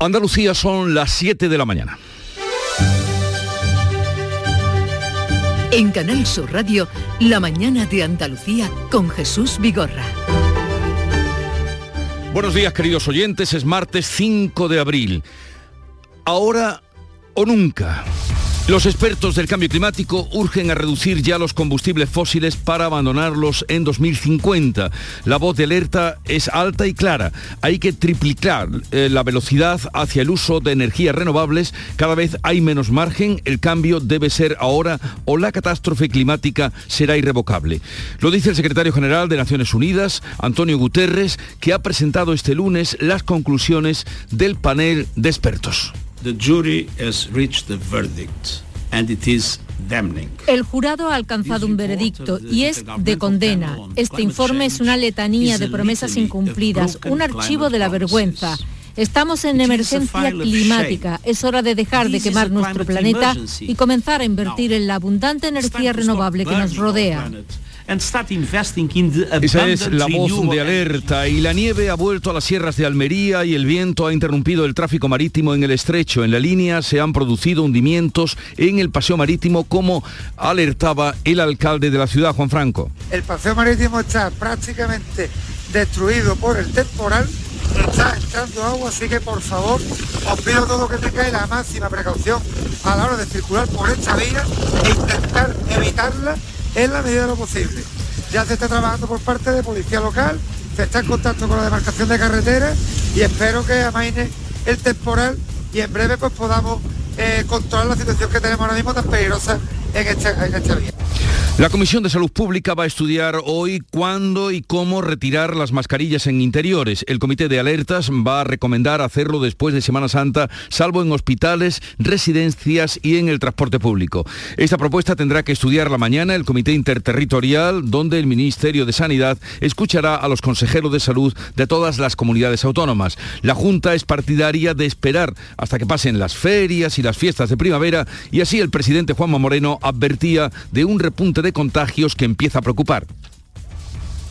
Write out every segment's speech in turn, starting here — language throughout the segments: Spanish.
Andalucía son las 7 de la mañana. En Canal Sur Radio, La mañana de Andalucía con Jesús Vigorra. Buenos días, queridos oyentes. Es martes 5 de abril. Ahora o nunca. Los expertos del cambio climático urgen a reducir ya los combustibles fósiles para abandonarlos en 2050. La voz de alerta es alta y clara. Hay que triplicar eh, la velocidad hacia el uso de energías renovables. Cada vez hay menos margen. El cambio debe ser ahora o la catástrofe climática será irrevocable. Lo dice el secretario general de Naciones Unidas, Antonio Guterres, que ha presentado este lunes las conclusiones del panel de expertos. The jury has reached the verdict and it is damning. El jurado ha alcanzado un veredicto y es de condena. Este informe es una letanía de promesas incumplidas, un archivo de la vergüenza. Estamos en emergencia climática. Es hora de dejar de quemar nuestro planeta y comenzar a invertir en la abundante energía renovable que nos rodea. Esa es la voz de alerta y la nieve ha vuelto a las sierras de Almería y el viento ha interrumpido el tráfico marítimo en el estrecho. En la línea se han producido hundimientos en el paseo marítimo como alertaba el alcalde de la ciudad, Juan Franco. El paseo marítimo está prácticamente destruido por el temporal está entrando agua, así que por favor os pido todo que tengáis la máxima precaución a la hora de circular por esta vía e intentar evitarla en la medida de lo posible. Ya se está trabajando por parte de policía local, se está en contacto con la demarcación de carretera y espero que amaine el temporal y en breve pues podamos eh, controlar la situación que tenemos ahora mismo tan peligrosa en esta, en esta vía. La Comisión de Salud Pública va a estudiar hoy cuándo y cómo retirar las mascarillas en interiores. El Comité de Alertas va a recomendar hacerlo después de Semana Santa, salvo en hospitales, residencias y en el transporte público. Esta propuesta tendrá que estudiar la mañana el Comité Interterritorial, donde el Ministerio de Sanidad escuchará a los consejeros de salud de todas las comunidades autónomas. La Junta es partidaria de esperar hasta que pasen las ferias y las fiestas de primavera y así el presidente Juanma Moreno advertía de un repunte de contagios que empieza a preocupar.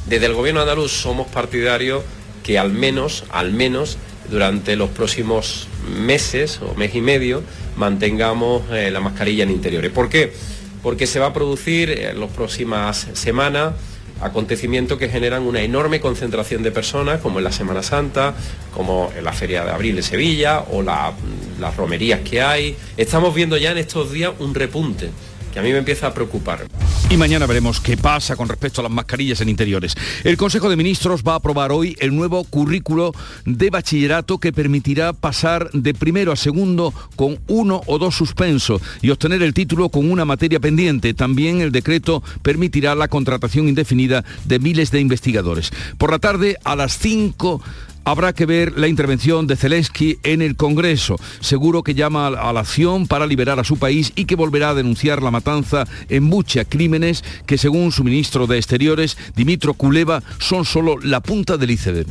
Desde el gobierno andaluz somos partidarios que al menos, al menos, durante los próximos meses o mes y medio mantengamos eh, la mascarilla en interiores. ¿Por qué? Porque se va a producir en las próximas semanas acontecimientos que generan una enorme concentración de personas, como en la Semana Santa, como en la Feria de Abril de Sevilla o las romerías que hay. Estamos viendo ya en estos días un repunte a mí me empieza a preocupar. Y mañana veremos qué pasa con respecto a las mascarillas en interiores. El Consejo de Ministros va a aprobar hoy el nuevo currículo de bachillerato que permitirá pasar de primero a segundo con uno o dos suspensos y obtener el título con una materia pendiente. También el decreto permitirá la contratación indefinida de miles de investigadores. Por la tarde a las 5 Habrá que ver la intervención de Zelensky en el Congreso. Seguro que llama a la acción para liberar a su país y que volverá a denunciar la matanza en muchos crímenes que según su ministro de Exteriores, Dimitro Kuleva, son solo la punta del iceberg.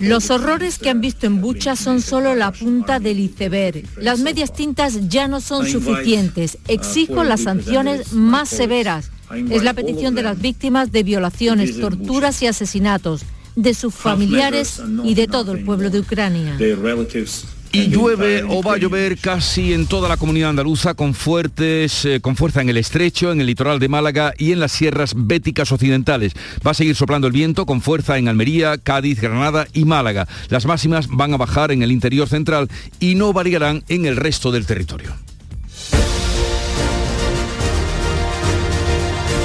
Los horrores que han visto en Bucha son solo la punta del iceberg. Las medias tintas ya no son suficientes. Exijo las sanciones más severas es la petición de las víctimas de violaciones, torturas y asesinatos, de sus familiares y de todo el pueblo de Ucrania. Y llueve o va a llover casi en toda la comunidad andaluza con fuertes, eh, con fuerza en el estrecho, en el litoral de Málaga y en las sierras béticas occidentales. Va a seguir soplando el viento con fuerza en Almería, Cádiz, Granada y Málaga. Las máximas van a bajar en el interior central y no variarán en el resto del territorio.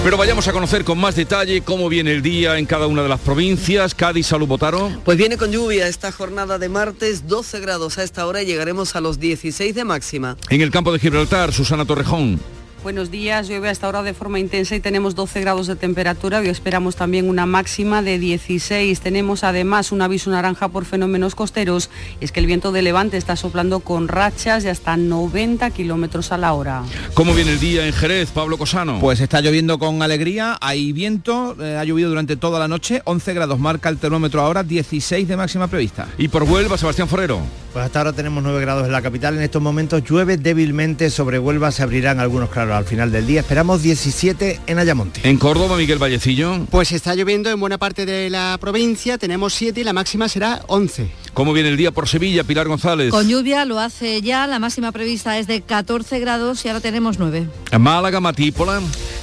Pero vayamos a conocer con más detalle cómo viene el día en cada una de las provincias. Cádiz, Salud, Botaro. Pues viene con lluvia esta jornada de martes, 12 grados a esta hora y llegaremos a los 16 de máxima. En el campo de Gibraltar, Susana Torrejón. Buenos días, llueve a esta hora de forma intensa y tenemos 12 grados de temperatura. Hoy esperamos también una máxima de 16. Tenemos además un aviso naranja por fenómenos costeros. Y es que el viento de levante está soplando con rachas de hasta 90 kilómetros a la hora. ¿Cómo viene el día en Jerez, Pablo Cosano? Pues está lloviendo con alegría, hay viento, eh, ha llovido durante toda la noche, 11 grados marca el termómetro ahora, 16 de máxima prevista. ¿Y por Huelva, Sebastián Forero? Pues hasta ahora tenemos 9 grados en la capital. En estos momentos llueve débilmente sobre Huelva, se abrirán algunos claros al final del día esperamos 17 en Ayamonte. En Córdoba, Miguel Vallecillo. Pues está lloviendo en buena parte de la provincia, tenemos 7 y la máxima será 11. ¿Cómo viene el día por Sevilla, Pilar González? Con lluvia lo hace ya, la máxima prevista es de 14 grados y ahora tenemos 9. Málaga, Matípola.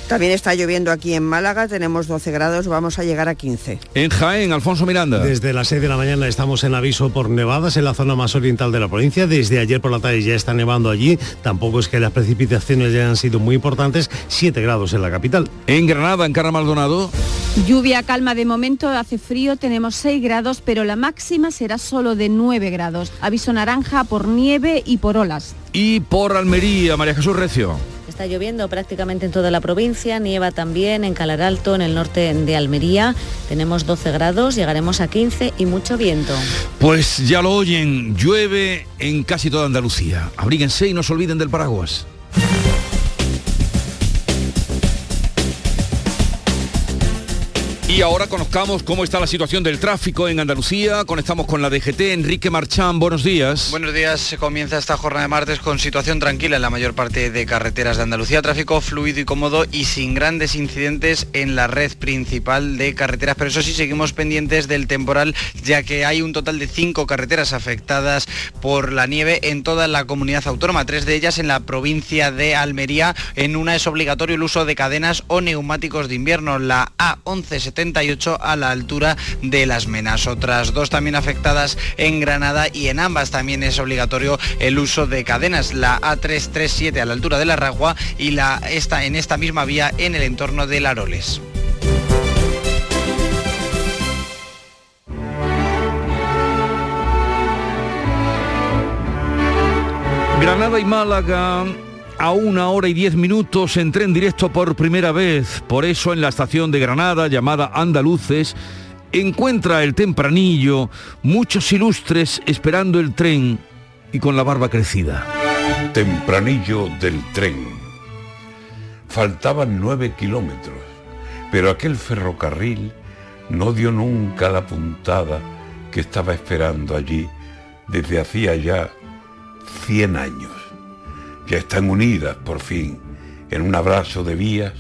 También está lloviendo aquí en Málaga, tenemos 12 grados, vamos a llegar a 15. En Jaén, Alfonso Miranda. Desde las 6 de la mañana estamos en aviso por nevadas en la zona más oriental de la provincia. Desde ayer por la tarde ya está nevando allí. Tampoco es que las precipitaciones ya han sido muy importantes. 7 grados en la capital. En Granada, en Carra Maldonado. Lluvia calma de momento, hace frío, tenemos 6 grados, pero la máxima será solo de 9 grados. Aviso naranja por nieve y por olas. Y por Almería, María Jesús Recio. Está lloviendo prácticamente en toda la provincia, nieva también en Calar Alto, en el norte de Almería. Tenemos 12 grados, llegaremos a 15 y mucho viento. Pues ya lo oyen, llueve en casi toda Andalucía. Abríguense y no se olviden del paraguas. Y ahora conozcamos cómo está la situación del tráfico en Andalucía. Conectamos con la DGT. Enrique Marchán, buenos días. Buenos días. Se comienza esta jornada de martes con situación tranquila en la mayor parte de carreteras de Andalucía. Tráfico fluido y cómodo y sin grandes incidentes en la red principal de carreteras. Pero eso sí, seguimos pendientes del temporal, ya que hay un total de cinco carreteras afectadas por la nieve en toda la comunidad autónoma. Tres de ellas en la provincia de Almería. En una es obligatorio el uso de cadenas o neumáticos de invierno. La A1170 a la altura de Las Menas. Otras dos también afectadas en Granada y en ambas también es obligatorio el uso de cadenas. La A337 a la altura de la Ragua y la esta en esta misma vía en el entorno de Laroles. Granada y Málaga a una hora y diez minutos en tren directo por primera vez. Por eso en la estación de Granada llamada Andaluces encuentra el tempranillo muchos ilustres esperando el tren y con la barba crecida. Tempranillo del tren. Faltaban nueve kilómetros, pero aquel ferrocarril no dio nunca la puntada que estaba esperando allí desde hacía ya cien años ya están unidas por fin en un abrazo de vías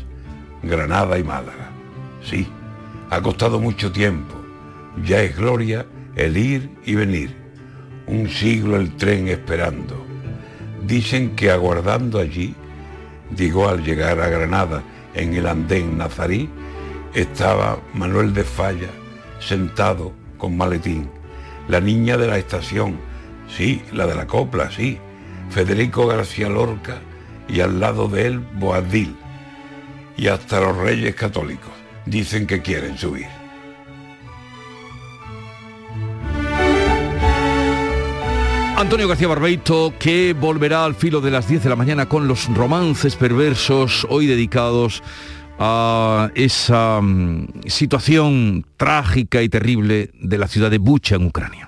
Granada y Málaga. Sí, ha costado mucho tiempo, ya es gloria el ir y venir. Un siglo el tren esperando. Dicen que aguardando allí, digo al llegar a Granada en el andén nazarí, estaba Manuel de Falla sentado con maletín. La niña de la estación, sí, la de la copla, sí, Federico García Lorca y al lado de él Boadil. Y hasta los reyes católicos dicen que quieren subir. Antonio García Barbeito, que volverá al filo de las 10 de la mañana con los romances perversos, hoy dedicados a esa mm, situación trágica y terrible de la ciudad de Bucha en Ucrania.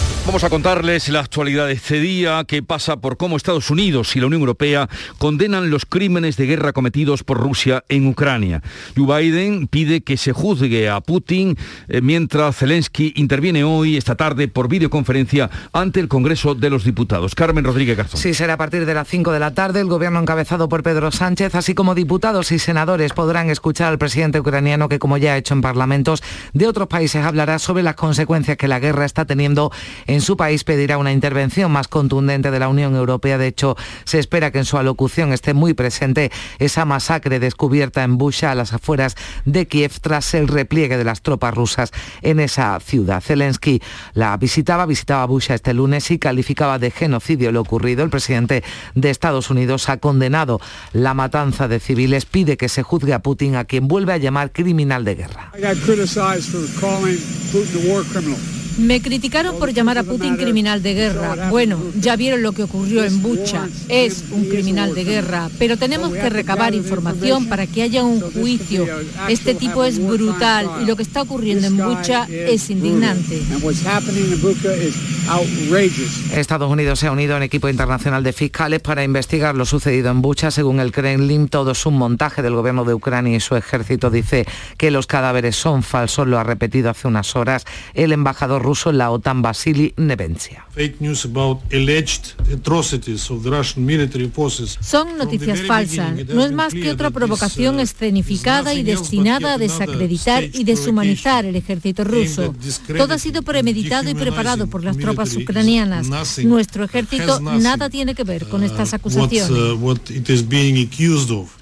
Vamos a contarles la actualidad de este día que pasa por cómo Estados Unidos y la Unión Europea condenan los crímenes de guerra cometidos por Rusia en Ucrania. Joe Biden pide que se juzgue a Putin eh, mientras Zelensky interviene hoy, esta tarde, por videoconferencia ante el Congreso de los Diputados. Carmen Rodríguez Garzón. Sí, será a partir de las 5 de la tarde. El gobierno encabezado por Pedro Sánchez, así como diputados y senadores, podrán escuchar al presidente ucraniano que, como ya ha hecho en parlamentos de otros países, hablará sobre las consecuencias que la guerra está teniendo en su país pedirá una intervención más contundente de la Unión Europea. De hecho, se espera que en su alocución esté muy presente esa masacre descubierta en Busha, a las afueras de Kiev, tras el repliegue de las tropas rusas en esa ciudad. Zelensky la visitaba, visitaba Busha este lunes y calificaba de genocidio lo ocurrido. El presidente de Estados Unidos ha condenado la matanza de civiles, pide que se juzgue a Putin, a quien vuelve a llamar criminal de guerra. Me criticaron por llamar a Putin criminal de guerra. Bueno, ya vieron lo que ocurrió en Bucha. Es un criminal de guerra, pero tenemos que recabar información para que haya un juicio. Este tipo es brutal y lo que está ocurriendo en Bucha es indignante. Estados Unidos se ha unido un equipo internacional de fiscales para investigar lo sucedido en Bucha. Según el Kremlin, todo es un montaje del gobierno de Ucrania y su ejército dice que los cadáveres son falsos. Lo ha repetido hace unas horas el embajador ruso en la OTAN, Vasily Nevencia. Son noticias falsas. No es más que otra provocación escenificada y destinada a desacreditar y deshumanizar el ejército ruso. Todo ha sido premeditado y preparado por las tropas ucranianas. Nuestro ejército nada tiene que ver con estas acusaciones.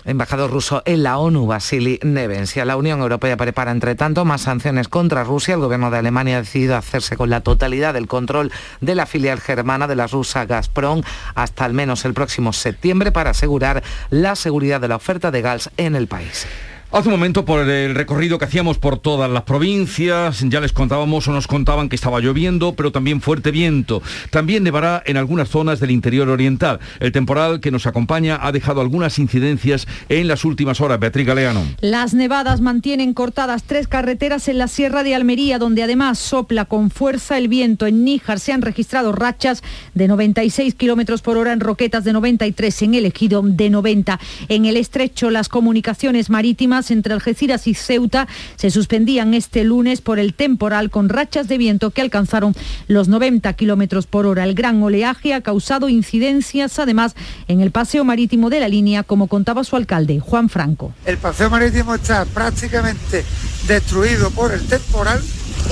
Embajador ruso en la ONU, Vasily Nevencia. La Unión Europea prepara, entre tanto, más sanciones contra Rusia. El gobierno de Alemania ha decidido hacerse con la totalidad del control de la filial germana de la rusa Gazprom hasta al menos el próximo septiembre para asegurar la seguridad de la oferta de gas en el país. Hace un momento por el recorrido que hacíamos por todas las provincias, ya les contábamos o nos contaban que estaba lloviendo, pero también fuerte viento. También nevará en algunas zonas del interior oriental. El temporal que nos acompaña ha dejado algunas incidencias en las últimas horas. Beatriz Galeano. Las nevadas mantienen cortadas tres carreteras en la Sierra de Almería, donde además sopla con fuerza el viento. En Níjar se han registrado rachas de 96 kilómetros por hora en Roquetas de 93, en el Ejido de 90. En el estrecho, las comunicaciones marítimas entre Algeciras y Ceuta se suspendían este lunes por el temporal con rachas de viento que alcanzaron los 90 kilómetros por hora. El gran oleaje ha causado incidencias además en el paseo marítimo de la línea, como contaba su alcalde, Juan Franco. El paseo marítimo está prácticamente destruido por el temporal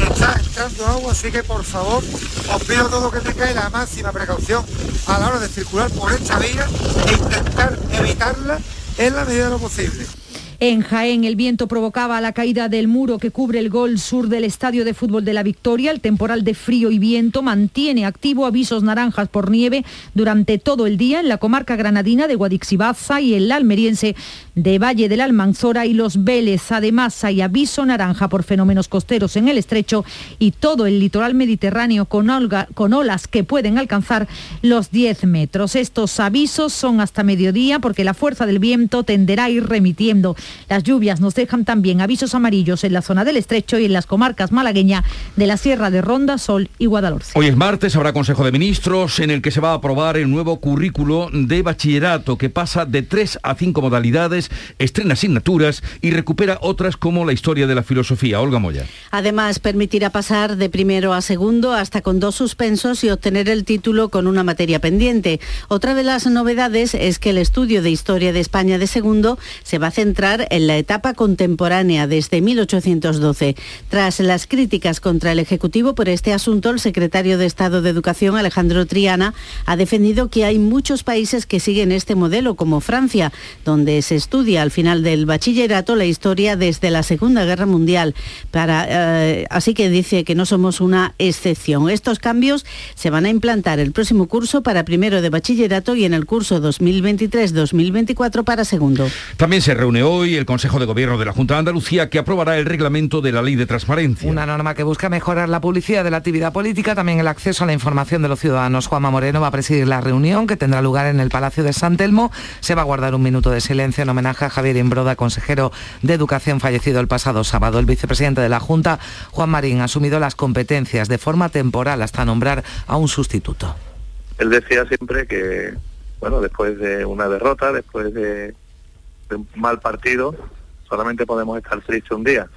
está entrando agua, así que por favor os pido todo que tengáis la máxima precaución a la hora de circular por esta vía e intentar evitarla en la medida de lo posible. En Jaén el viento provocaba la caída del muro que cubre el gol sur del estadio de fútbol de la Victoria. El temporal de frío y viento mantiene activo avisos naranjas por nieve durante todo el día en la comarca granadina de Guadix y el almeriense de Valle del Almanzora y los Vélez. Además hay aviso naranja por fenómenos costeros en el estrecho y todo el litoral mediterráneo con, con olas que pueden alcanzar los 10 metros. Estos avisos son hasta mediodía porque la fuerza del viento tenderá a ir remitiendo. Las lluvias nos dejan también avisos amarillos en la zona del estrecho y en las comarcas malagueña de la Sierra de Ronda, Sol y Guadalhorce. Hoy es martes, habrá Consejo de Ministros en el que se va a aprobar el nuevo currículo de bachillerato que pasa de tres a cinco modalidades, estrena asignaturas y recupera otras como la historia de la filosofía. Olga Moya. Además, permitirá pasar de primero a segundo hasta con dos suspensos y obtener el título con una materia pendiente. Otra de las novedades es que el estudio de historia de España de segundo se va a centrar en la etapa contemporánea desde 1812. Tras las críticas contra el Ejecutivo por este asunto, el secretario de Estado de Educación, Alejandro Triana, ha defendido que hay muchos países que siguen este modelo, como Francia, donde se estudia al final del bachillerato la historia desde la Segunda Guerra Mundial. Eh, así que dice que no somos una excepción. Estos cambios se van a implantar el próximo curso para primero de bachillerato y en el curso 2023-2024 para segundo. También se reúne hoy el Consejo de Gobierno de la Junta de Andalucía que aprobará el reglamento de la Ley de Transparencia. Una norma que busca mejorar la publicidad de la actividad política, también el acceso a la información de los ciudadanos. Juanma Moreno va a presidir la reunión que tendrá lugar en el Palacio de San Telmo. Se va a guardar un minuto de silencio en homenaje a Javier Imbroda, consejero de Educación fallecido el pasado sábado. El vicepresidente de la Junta, Juan Marín, ha asumido las competencias de forma temporal hasta nombrar a un sustituto. Él decía siempre que, bueno, después de una derrota, después de de un mal partido, solamente podemos estar tristes un día.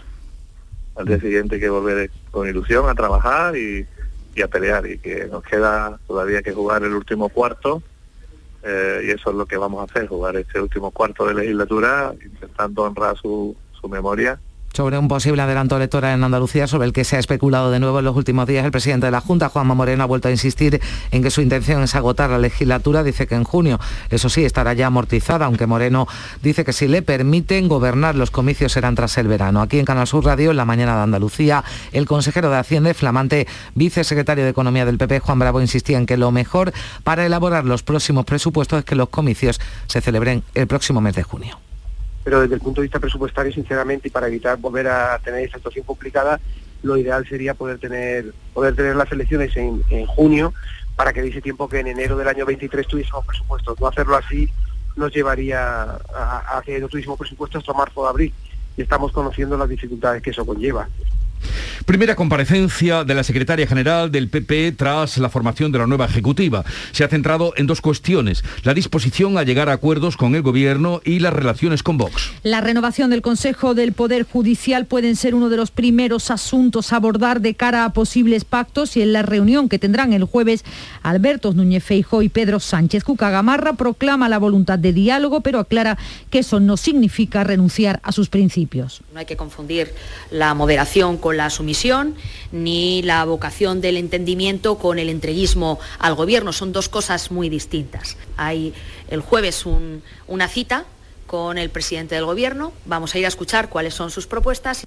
Al día siguiente hay que volver con ilusión a trabajar y, a pelear y que nos queda todavía que jugar el último cuarto eh, y eso es lo que vamos a hacer, jugar este último cuarto de legislatura intentando honrar su, su memoria sobre un posible adelanto electoral en Andalucía sobre el que se ha especulado de nuevo en los últimos días. El presidente de la Junta, Juanma Moreno, ha vuelto a insistir en que su intención es agotar la legislatura. Dice que en junio, eso sí, estará ya amortizada, aunque Moreno dice que si le permiten gobernar, los comicios serán tras el verano. Aquí en Canal Sur Radio, en la mañana de Andalucía, el consejero de Hacienda, flamante vicesecretario de Economía del PP, Juan Bravo, insistía en que lo mejor para elaborar los próximos presupuestos es que los comicios se celebren el próximo mes de junio pero desde el punto de vista presupuestario, sinceramente, y para evitar volver a tener esa situación complicada, lo ideal sería poder tener, poder tener las elecciones en, junio para que dice tiempo que en enero del año 23 tuviésemos presupuestos. No hacerlo así nos llevaría a, a que no tuviésemos presupuestos hasta marzo o abril y estamos conociendo las dificultades que eso conlleva. Primera comparecencia de la secretaria general del PP tras la formación de la nueva ejecutiva. Se ha centrado en dos cuestiones, la disposición a llegar a acuerdos con el gobierno y las relaciones con Vox. La renovación del Consejo del Poder Judicial pueden ser uno de los primeros asuntos a abordar de cara a posibles pactos y en la reunión que tendrán el jueves Alberto Núñez Feijóo y Pedro Sánchez. Cuca Gamarra proclama la voluntad de diálogo, pero aclara que eso no significa renunciar a sus principios. No hay que confundir la moderación con la sumisión, ni la vocación del entendimiento con el entreguismo al gobierno. Son dos cosas muy distintas. Hay el jueves una cita con el presidente del gobierno. Vamos a ir a escuchar cuáles son sus propuestas.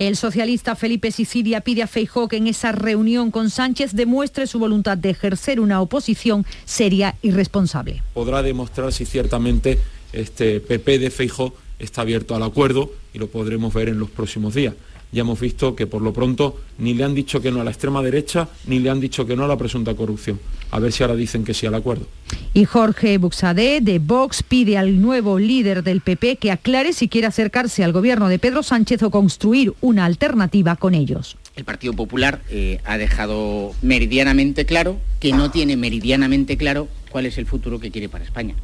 El socialista Felipe Sicilia pide a Feijó que en esa reunión con Sánchez demuestre su voluntad de ejercer una oposición seria y responsable. Podrá demostrar si ciertamente este PP de Feijó está abierto al acuerdo y lo podremos ver en los próximos días ya hemos visto que por lo pronto ni le han dicho que no a la extrema derecha, ni le han dicho que no a la presunta corrupción. A ver si ahora dicen que sí al acuerdo. Y Jorge Buxadé de Vox pide al nuevo líder del PP que aclare si quiere acercarse al gobierno de Pedro Sánchez o construir una alternativa con ellos. El Partido Popular eh, ha dejado meridianamente claro que no tiene meridianamente claro cuál es el futuro que quiere para España.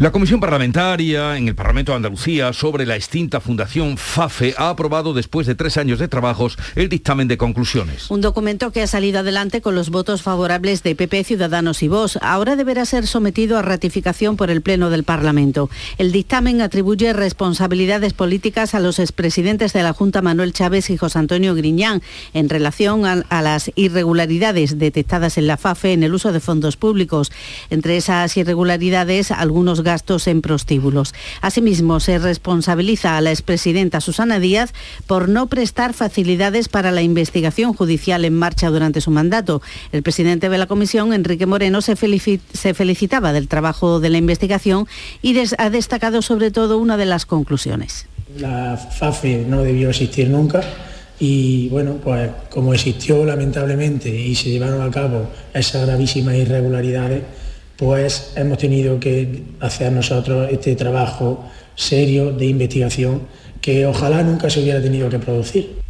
La Comisión Parlamentaria en el Parlamento de Andalucía sobre la extinta Fundación FAFE ha aprobado después de tres años de trabajos el dictamen de conclusiones. Un documento que ha salido adelante con los votos favorables de PP, Ciudadanos y Vox. Ahora deberá ser sometido a ratificación por el Pleno del Parlamento. El dictamen atribuye responsabilidades políticas a los expresidentes de la Junta Manuel Chávez y José Antonio Griñán en relación a, a las irregularidades detectadas en la FAFE en el uso de fondos públicos. Entre esas irregularidades, algunos gastos en prostíbulos. Asimismo, se responsabiliza a la expresidenta Susana Díaz por no prestar facilidades para la investigación judicial en marcha durante su mandato. El presidente de la comisión, Enrique Moreno, se, felicitaba del trabajo de la investigación y ha destacado sobre todo una de las conclusiones. La FAFE no debió existir nunca y bueno, pues como existió lamentablemente y se llevaron a cabo esas gravísimas irregularidades, pues hemos tenido que hacer nosotros este trabajo serio de investigación que ojalá nunca se hubiera tenido que producir.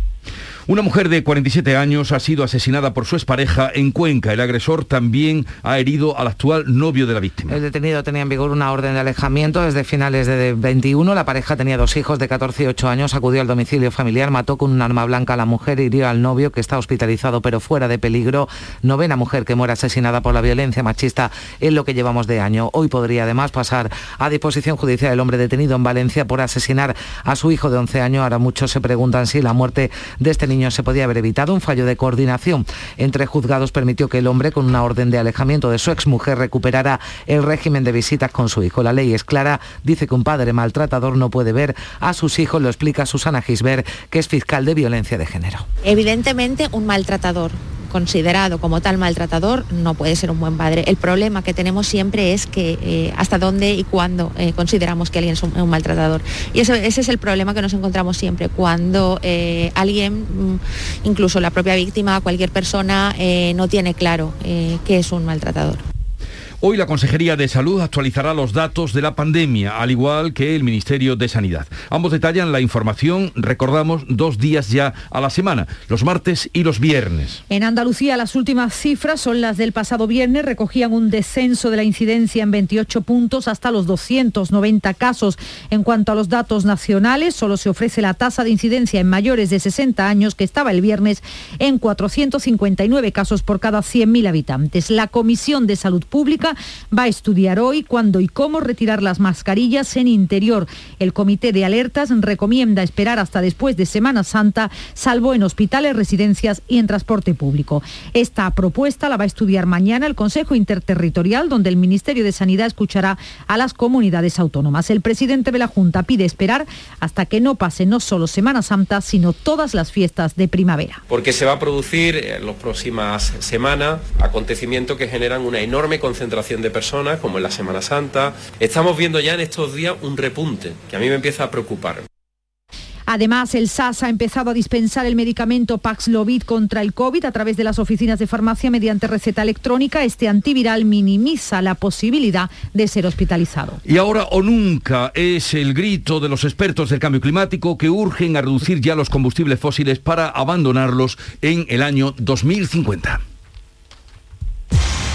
Una mujer de 47 años ha sido asesinada por su expareja en Cuenca. El agresor también ha herido al actual novio de la víctima. El detenido tenía en vigor una orden de alejamiento desde finales de 21. La pareja tenía dos hijos de 14 y 8 años. Acudió al domicilio familiar, mató con un arma blanca a la mujer y hirió al novio que está hospitalizado pero fuera de peligro. Novena mujer que muere asesinada por la violencia machista en lo que llevamos de año. Hoy podría además pasar a disposición judicial el hombre detenido en Valencia por asesinar a su hijo de 11 años. Ahora muchos se preguntan si la muerte de este niño se podía haber evitado. Un fallo de coordinación entre juzgados permitió que el hombre, con una orden de alejamiento de su exmujer, recuperara el régimen de visitas con su hijo. La ley es clara, dice que un padre maltratador no puede ver a sus hijos, lo explica Susana Gisbert, que es fiscal de violencia de género. Evidentemente, un maltratador considerado como tal maltratador no puede ser un buen padre. El problema que tenemos siempre es que eh, hasta dónde y cuándo eh, consideramos que alguien es un, maltratador. Y ese es el problema que nos encontramos siempre, cuando eh, alguien, mm, incluso la propia víctima, cualquier persona, no tiene claro que es un maltratador. Hoy la Consejería de Salud actualizará los datos de la pandemia, al igual que el Ministerio de Sanidad. Ambos detallan la información, recordamos, dos días ya a la semana, los martes y los viernes. En Andalucía las últimas cifras son las del pasado viernes, recogían un descenso de la incidencia en 28 puntos hasta los 290 casos. En cuanto a los datos nacionales, solo se ofrece la tasa de incidencia en mayores de 60 años, que estaba el viernes en 459 casos por cada 100.000 habitantes. La Comisión de Salud Pública Va a estudiar hoy cuándo y cómo retirar las mascarillas en interior. El Comité de Alertas recomienda esperar hasta después de Semana Santa, salvo en hospitales, residencias y en transporte público. Esta propuesta la va a estudiar mañana el Consejo Interterritorial, donde el Ministerio de Sanidad escuchará a las comunidades autónomas. El presidente de la Junta pide esperar hasta que no pase no solo Semana Santa, sino todas las fiestas de primavera. Porque se va a producir en las próximas semanas acontecimientos que generan una enorme concentración de personas, como en la Semana Santa. Estamos viendo ya en estos días un repunte que a mí me empieza a preocupar. Además, el SAS ha empezado a dispensar el medicamento Paxlovid contra el COVID a través de las oficinas de farmacia mediante receta electrónica. Este antiviral minimiza la posibilidad de ser hospitalizado. Y ahora o nunca es el grito de los expertos del cambio climático que urgen a reducir ya los combustibles fósiles para abandonarlos en el año 2050.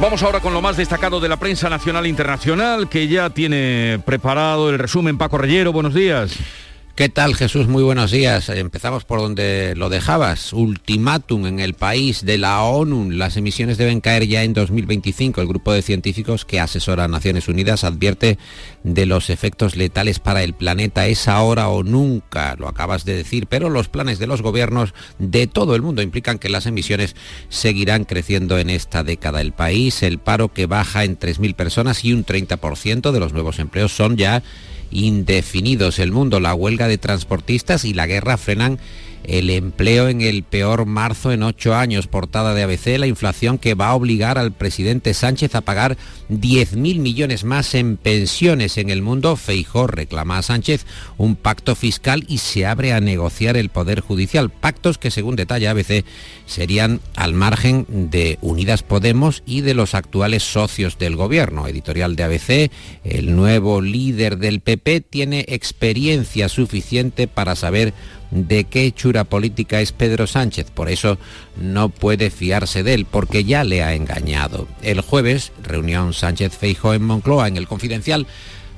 Vamos ahora con lo más destacado de la prensa nacional e internacional, que ya tiene preparado el resumen Paco Reyero. Buenos días. ¿Qué tal Jesús? Muy buenos días. Empezamos por donde lo dejabas. Ultimátum en el país de la ONU. Las emisiones deben caer ya en 2025. El grupo de científicos que asesora a Naciones Unidas advierte de los efectos letales para el planeta. Es ahora o nunca, lo acabas de decir, pero los planes de los gobiernos de todo el mundo implican que las emisiones seguirán creciendo en esta década. El país, el paro que baja en 3.000 personas y un 30% de los nuevos empleos son ya indefinidos. El mundo, la huelga de transportistas y la guerra frenan el empleo en el peor marzo en ocho años. Portada de ABC, la inflación que va a obligar al presidente Sánchez a pagar 10.000 millones más en pensiones en el mundo. Feijó reclama a Sánchez un pacto fiscal y se abre a negociar el Poder Judicial. Pactos que, según detalla ABC, serían al margen de Unidas Podemos y de los actuales socios del gobierno. Editorial de ABC, el nuevo líder del PP tiene experiencia suficiente para saber de qué hechura política es Pedro Sánchez. Por eso no puede fiarse de él, porque ya le ha engañado. El jueves, reunión Sánchez Feijo en Moncloa, en el Confidencial,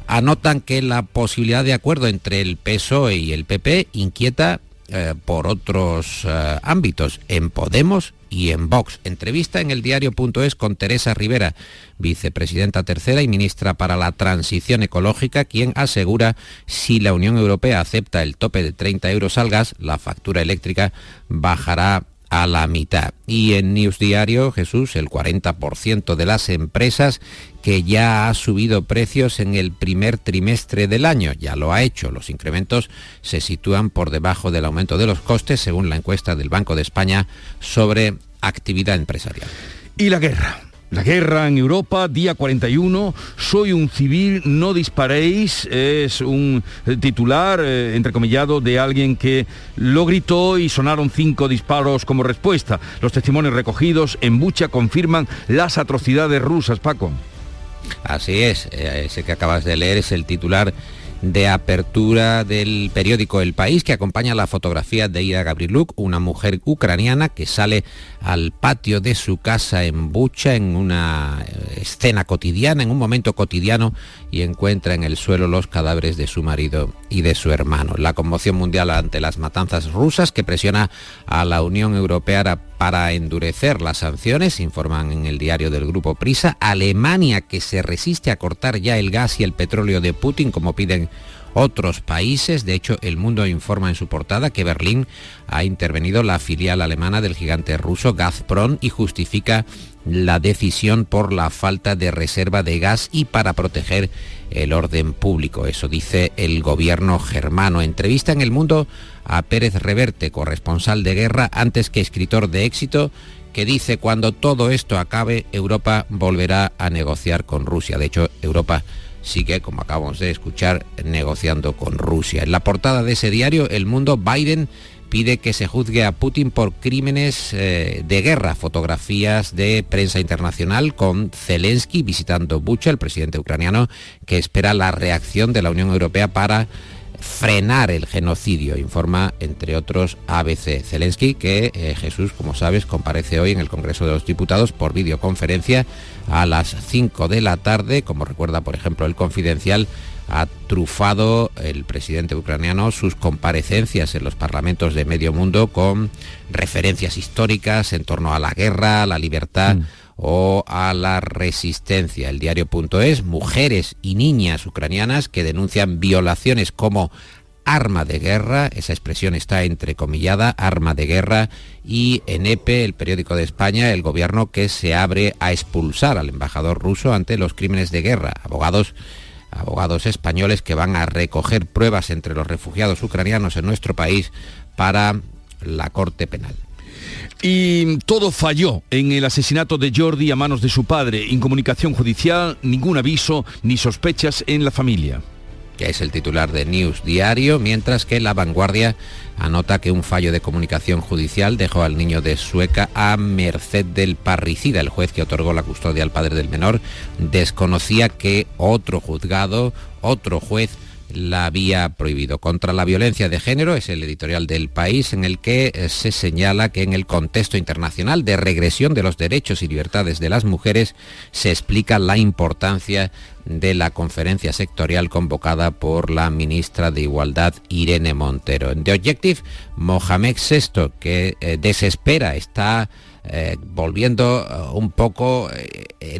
anotan que la posibilidad de acuerdo entre el PSOE y el PP inquieta eh, por otros eh, ámbitos. En Podemos y en Vox. Entrevista en el diario.es con Teresa Rivera, vicepresidenta tercera y ministra para la transición ecológica, quien asegura si la Unión Europea acepta el tope de 30 euros al gas, la factura eléctrica bajará a la mitad. Y en News Diario, Jesús, el 40% de las empresas que ya ha subido precios en el primer trimestre del año. Ya lo ha hecho. Los incrementos se sitúan por debajo del aumento de los costes, según la encuesta del Banco de España sobre actividad empresarial. Y la guerra. La guerra en Europa, día 41, soy un civil, no disparéis, es un eh, titular eh, entrecomillado de alguien que lo gritó y sonaron cinco disparos como respuesta. Los testimonios recogidos en Bucha confirman las atrocidades rusas, Paco. Así es, eh, ese que acabas de leer es el titular de apertura del periódico El País que acompaña la fotografía de Ida Gabriluk, una mujer ucraniana que sale al patio de su casa en Bucha en una eh, escena cotidiana, en un momento cotidiano y encuentra en el suelo los cadáveres de su marido y de su hermano. La conmoción mundial ante las matanzas rusas que presiona a la Unión Europea para endurecer las sanciones, informan en el diario del grupo Prisa. Alemania que se resiste a cortar ya el gas y el petróleo de Putin como piden otros países. De hecho, el mundo informa en su portada que Berlín ha intervenido la filial alemana del gigante ruso Gazprom y justifica la decisión por la falta de reserva de gas y para proteger el orden público. Eso dice el gobierno germano. Entrevista en el mundo a Pérez Reverte, corresponsal de guerra, antes que escritor de éxito, que dice cuando todo esto acabe, Europa volverá a negociar con Rusia. De hecho, Europa sigue, como acabamos de escuchar, negociando con Rusia. En la portada de ese diario, El Mundo, Biden pide que se juzgue a Putin por crímenes eh, de guerra. Fotografías de prensa internacional con Zelensky visitando Bucha, el presidente ucraniano, que espera la reacción de la Unión Europea para frenar el genocidio, informa entre otros ABC. Zelensky, que eh, Jesús, como sabes, comparece hoy en el Congreso de los Diputados por videoconferencia a las 5 de la tarde, como recuerda por ejemplo el Confidencial, ha trufado el presidente ucraniano sus comparecencias en los parlamentos de medio mundo con referencias históricas en torno a la guerra, la libertad. Mm. O a la resistencia. El diario.es, mujeres y niñas ucranianas que denuncian violaciones como arma de guerra, esa expresión está entrecomillada, arma de guerra, y en EPE, el periódico de España, el gobierno que se abre a expulsar al embajador ruso ante los crímenes de guerra. Abogados abogados españoles que van a recoger pruebas entre los refugiados ucranianos en nuestro país para la Corte Penal. Y todo falló en el asesinato de Jordi a manos de su padre. Incomunicación judicial, ningún aviso ni sospechas en la familia que es el titular de News Diario, mientras que La Vanguardia anota que un fallo de comunicación judicial dejó al niño de Sueca a merced del parricida. El juez que otorgó la custodia al padre del menor desconocía que otro juzgado, otro juez, la había prohibido. Contra la violencia de género es el editorial del país en el que eh, se señala que en el contexto internacional de regresión de los derechos y libertades de las mujeres se explica la importancia de la conferencia sectorial convocada por la ministra de Igualdad Irene Montero. En The Objective, Mohamed VI, que eh, desespera, está eh, volviendo un poco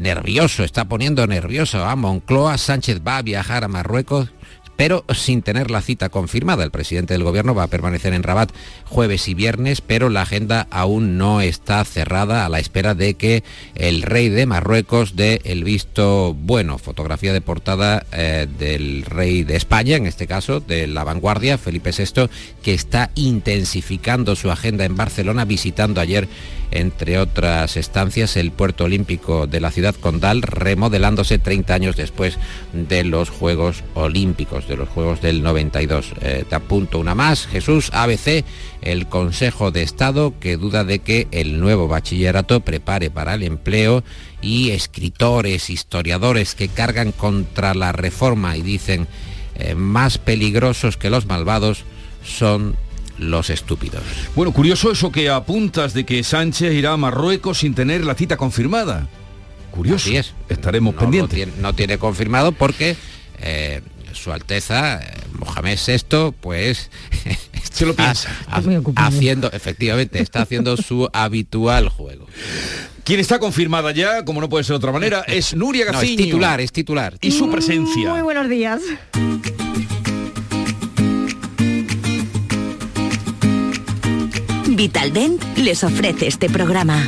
nervioso, está poniendo nervioso a Moncloa. Sánchez va a viajar a Marruecos pero sin tener la cita confirmada. El presidente del gobierno va a permanecer en Rabat jueves y viernes, pero la agenda aún no está cerrada a la espera de que el rey de Marruecos dé el visto bueno. Fotografía de portada eh, del rey de España, en este caso, de la vanguardia, Felipe VI, que está intensificando su agenda en Barcelona, visitando ayer entre otras estancias, el puerto olímpico de la ciudad condal, remodelándose 30 años después de los Juegos Olímpicos, de los Juegos del 92. Eh, te apunto una más, Jesús, ABC, el Consejo de Estado, que duda de que el nuevo bachillerato prepare para el empleo y escritores, historiadores que cargan contra la reforma y dicen eh, más peligrosos que los malvados son los estúpidos. Bueno, curioso eso que apuntas de que Sánchez irá a Marruecos sin tener la cita confirmada. Curioso. Así es. Estaremos pendientes. No tiene, confirmado porque eh, su Alteza, eh, Mohamed VI, pues se lo piensa. haciendo, efectivamente, está haciendo su habitual juego. Quien está confirmada ya, como no puede ser de otra manera, es Nuria Gaciño. es titular, es titular. Y su presencia. Muy buenos días. Vitaldent les ofrece este programa.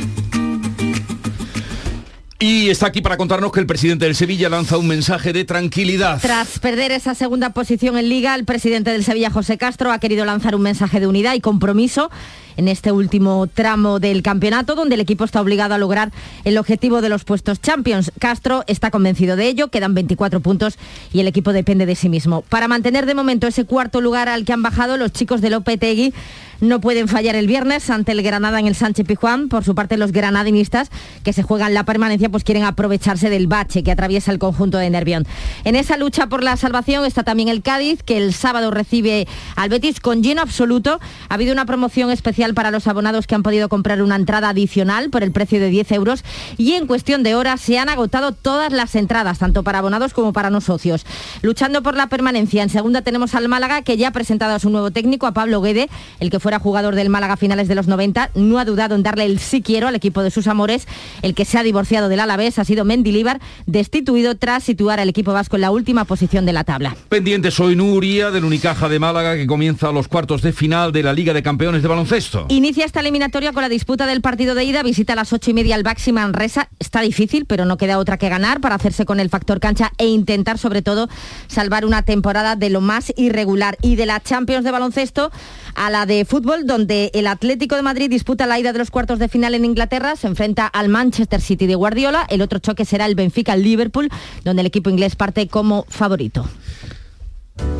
Y está aquí para contarnos que el presidente del Sevilla lanza un mensaje de tranquilidad. Tras perder esa segunda posición en liga, el presidente del Sevilla, José Castro, ha querido lanzar un mensaje de unidad y compromiso en este último tramo del campeonato, donde el equipo está obligado a lograr el objetivo de los puestos Champions. Castro está convencido de ello, quedan 24 puntos y el equipo depende de sí mismo. Para mantener de momento ese cuarto lugar al que han bajado los chicos de Lopetegui, no pueden fallar el viernes ante el Granada en el Sánchez Pijuán. Por su parte, los granadinistas que se juegan la permanencia pues quieren aprovecharse del bache que atraviesa el conjunto de Nervión. En esa lucha por la salvación está también el Cádiz, que el sábado recibe al Betis con lleno absoluto. Ha habido una promoción especial para los abonados que han podido comprar una entrada adicional por el precio de 10 euros y en cuestión de horas se han agotado todas las entradas, tanto para abonados como para no socios. Luchando por la permanencia, en segunda tenemos al Málaga, que ya ha presentado a su nuevo técnico, a Pablo Guede, el que fuera jugador del Málaga a finales de los 90, no ha dudado en darle el sí quiero al equipo de sus amores. El que se ha divorciado del Alavés ha sido Mendilíbar, destituido tras situar al equipo vasco en la última posición de la tabla. Pendiente soy Nuria del Unicaja de Málaga que comienza los cuartos de final de la Liga de Campeones de Baloncesto. Inicia esta eliminatoria con la disputa del partido de ida, visita a las ocho y media al Baxi Manresa. Está difícil, pero no queda otra que ganar para hacerse con el factor cancha e intentar sobre todo salvar una temporada de lo más irregular. Y de la Champions de baloncesto, a la de fútbol, donde el Atlético de Madrid disputa la ida de los cuartos de final en Inglaterra, se enfrenta al Manchester City de Guardiola, el otro choque será el Benfica-Liverpool, donde el equipo inglés parte como favorito.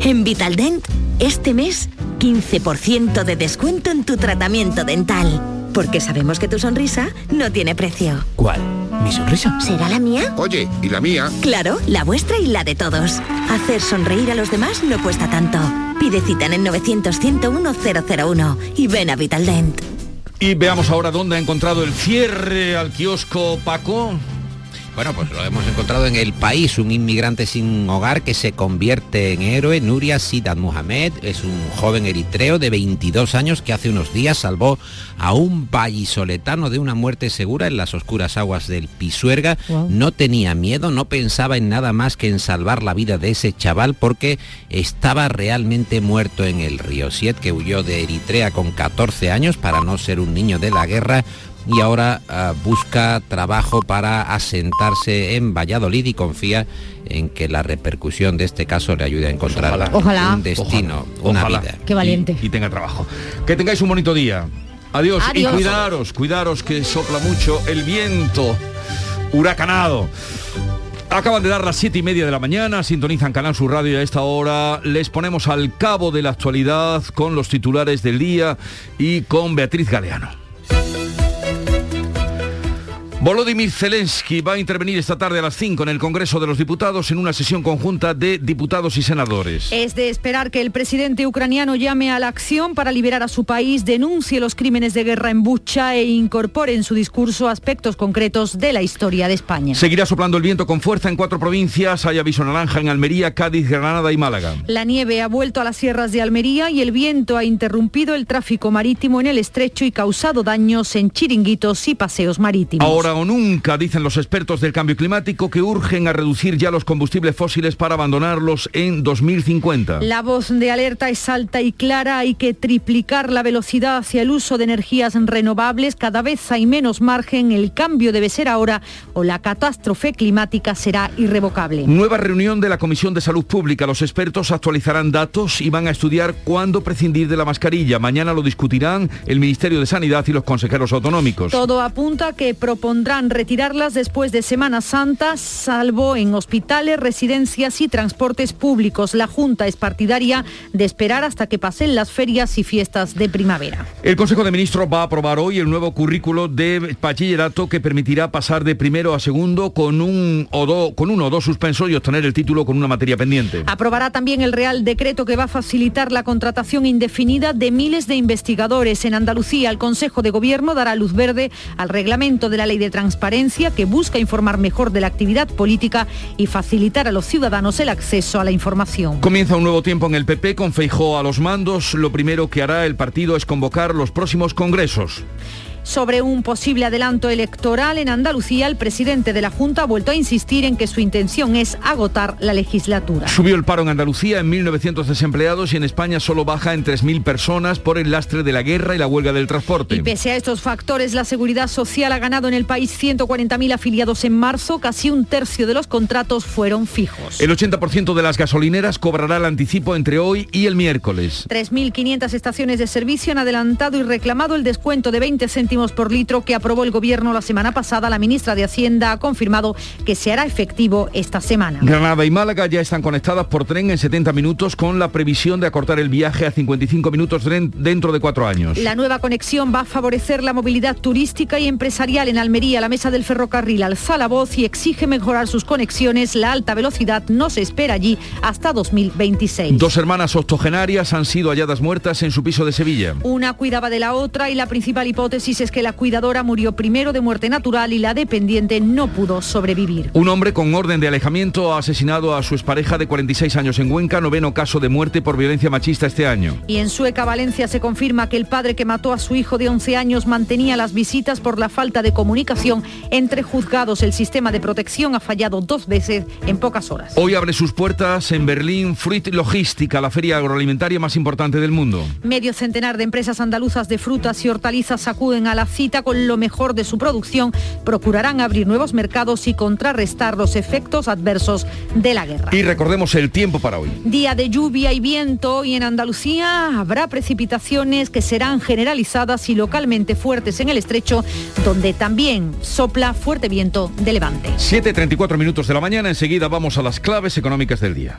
En Vitaldent, este mes, 15% de descuento en tu tratamiento dental. Porque sabemos que tu sonrisa no tiene precio. ¿Cuál? ¿Mi sonrisa? ¿Será la mía? Oye, ¿y la mía? Claro, la vuestra y la de todos. Hacer sonreír a los demás no cuesta tanto. Pide cita en el 900-101-001 y ven a Vitaldent. Y veamos ahora dónde ha encontrado el cierre al kiosco Paco. Bueno, pues lo hemos encontrado en el país, un inmigrante sin hogar que se convierte en héroe. Nuria Sidat Mohamed es un joven eritreo de 22 años que hace unos días salvó a un vallisoletano de una muerte segura en las oscuras aguas del Pisuerga. Wow. No tenía miedo, no pensaba en nada más que en salvar la vida de ese chaval porque estaba realmente muerto en el río. Siet, que huyó de Eritrea con 14 años para no ser un niño de la guerra, y ahora ah, busca trabajo para asentarse en Valladolid y confía en que la repercusión de este caso le ayude a encontrar ojalá. Ojalá. un destino, una Ojalá. vida. Qué valiente. Y, y tenga trabajo. Que tengáis un bonito día. Adiós. Adiós. Y cuidaros, cuidaros que sopla mucho el viento huracanado. Acaban de dar las siete y media de la mañana, sintonizan Canal Sur Radio y a esta hora les ponemos al cabo de la actualidad con los titulares del día y con Beatriz Galeano. Volodymyr Zelensky va a intervenir esta tarde a las 5 en el Congreso de los Diputados en una sesión conjunta de diputados y senadores. Es de esperar que el presidente ucraniano llame a la acción para liberar a su país, denuncie los crímenes de guerra en Bucha e incorpore en su discurso aspectos concretos de la historia de España. Seguirá soplando el viento con fuerza en cuatro provincias. Hay aviso naranja en Almería, Cádiz, Granada y Málaga. La nieve ha vuelto a las sierras de Almería y el viento ha interrumpido el tráfico marítimo en el estrecho y causado daños en chiringuitos y paseos marítimos. Ahora o nunca, dicen los expertos del cambio climático, que urgen a reducir ya los combustibles fósiles para abandonarlos en 2050. La voz de alerta es alta y clara, hay que triplicar la velocidad hacia el uso de energías renovables, cada vez hay menos margen, el cambio debe ser ahora o la catástrofe climática será irrevocable. Nueva reunión de la Comisión de Salud Pública. Los expertos actualizarán datos y van a estudiar cuándo prescindir de la mascarilla. Mañana lo discutirán el Ministerio de Sanidad y los consejeros autonómicos. Todo apunta que propondrán retirarlas después de Semana Santa, salvo en hospitales, residencias y transportes públicos. La Junta es partidaria de esperar hasta que pasen las ferias y fiestas de primavera. El Consejo de Ministros va a aprobar hoy el nuevo currículo de bachillerato que permitirá pasar de primero a segundo con un o do- con uno o dos suspensos y obtener el título con una materia pendiente. Aprobará también el Real Decreto que va a facilitar la contratación indefinida de miles de investigadores. En Andalucía, el Consejo de Gobierno dará luz verde al reglamento de la Ley de Transparencia que busca informar mejor de la actividad política y facilitar a los ciudadanos el acceso a la información. Comienza un nuevo tiempo en el PP con Feijó a los mandos. Lo primero que hará el partido es convocar los próximos congresos. Sobre un posible adelanto electoral en Andalucía, el presidente de la Junta ha vuelto a insistir en que su intención es agotar la legislatura. Subió el paro en Andalucía en 1.900 desempleados y en España solo baja en 3.000 personas por el lastre de la guerra y la huelga del transporte. Y pese a estos factores, la Seguridad Social ha ganado en el país 140.000 afiliados en marzo, casi un tercio de los contratos fueron fijos. El 80% de las gasolineras cobrará el anticipo entre hoy y el miércoles. 3.500 estaciones de servicio han adelantado y reclamado el descuento de 20 céntimos por litro que aprobó el Gobierno la semana pasada. La ministra de Hacienda ha confirmado que se hará efectivo esta semana. Granada y Málaga ya están conectadas por tren en 70 minutos con la previsión de acortar el viaje a 55 minutos dentro de cuatro años. La nueva conexión va a favorecer la movilidad turística y empresarial en Almería. La mesa del ferrocarril alza la voz y exige mejorar sus conexiones. La alta velocidad no se espera allí hasta 2026. Dos hermanas octogenarias han sido halladas muertas en su piso de Sevilla. Una cuidaba de la otra y la principal hipótesis es que la cuidadora murió primero de muerte natural y la dependiente no pudo sobrevivir. Un hombre con orden de alejamiento ha asesinado a su expareja de 46 años en Cuenca, noveno caso de muerte por violencia machista este año. Y en Sueca, Valencia, se confirma que el padre que mató a su hijo de 11 años mantenía las visitas por la falta de comunicación entre juzgados. El sistema de protección ha fallado dos veces en pocas horas. Hoy abre sus puertas en Berlín Fruit Logística, la feria agroalimentaria más importante del mundo. Medio centenar de empresas andaluzas de frutas y hortalizas acuden a la cita con lo mejor de su producción. Procurarán abrir nuevos mercados y contrarrestar los efectos adversos de la guerra. Y recordemos el tiempo para hoy. Día de lluvia y viento y en Andalucía habrá precipitaciones que serán generalizadas y localmente fuertes en el estrecho, donde también sopla fuerte viento de levante. 7.34 minutos de la mañana, enseguida vamos a las claves económicas del día.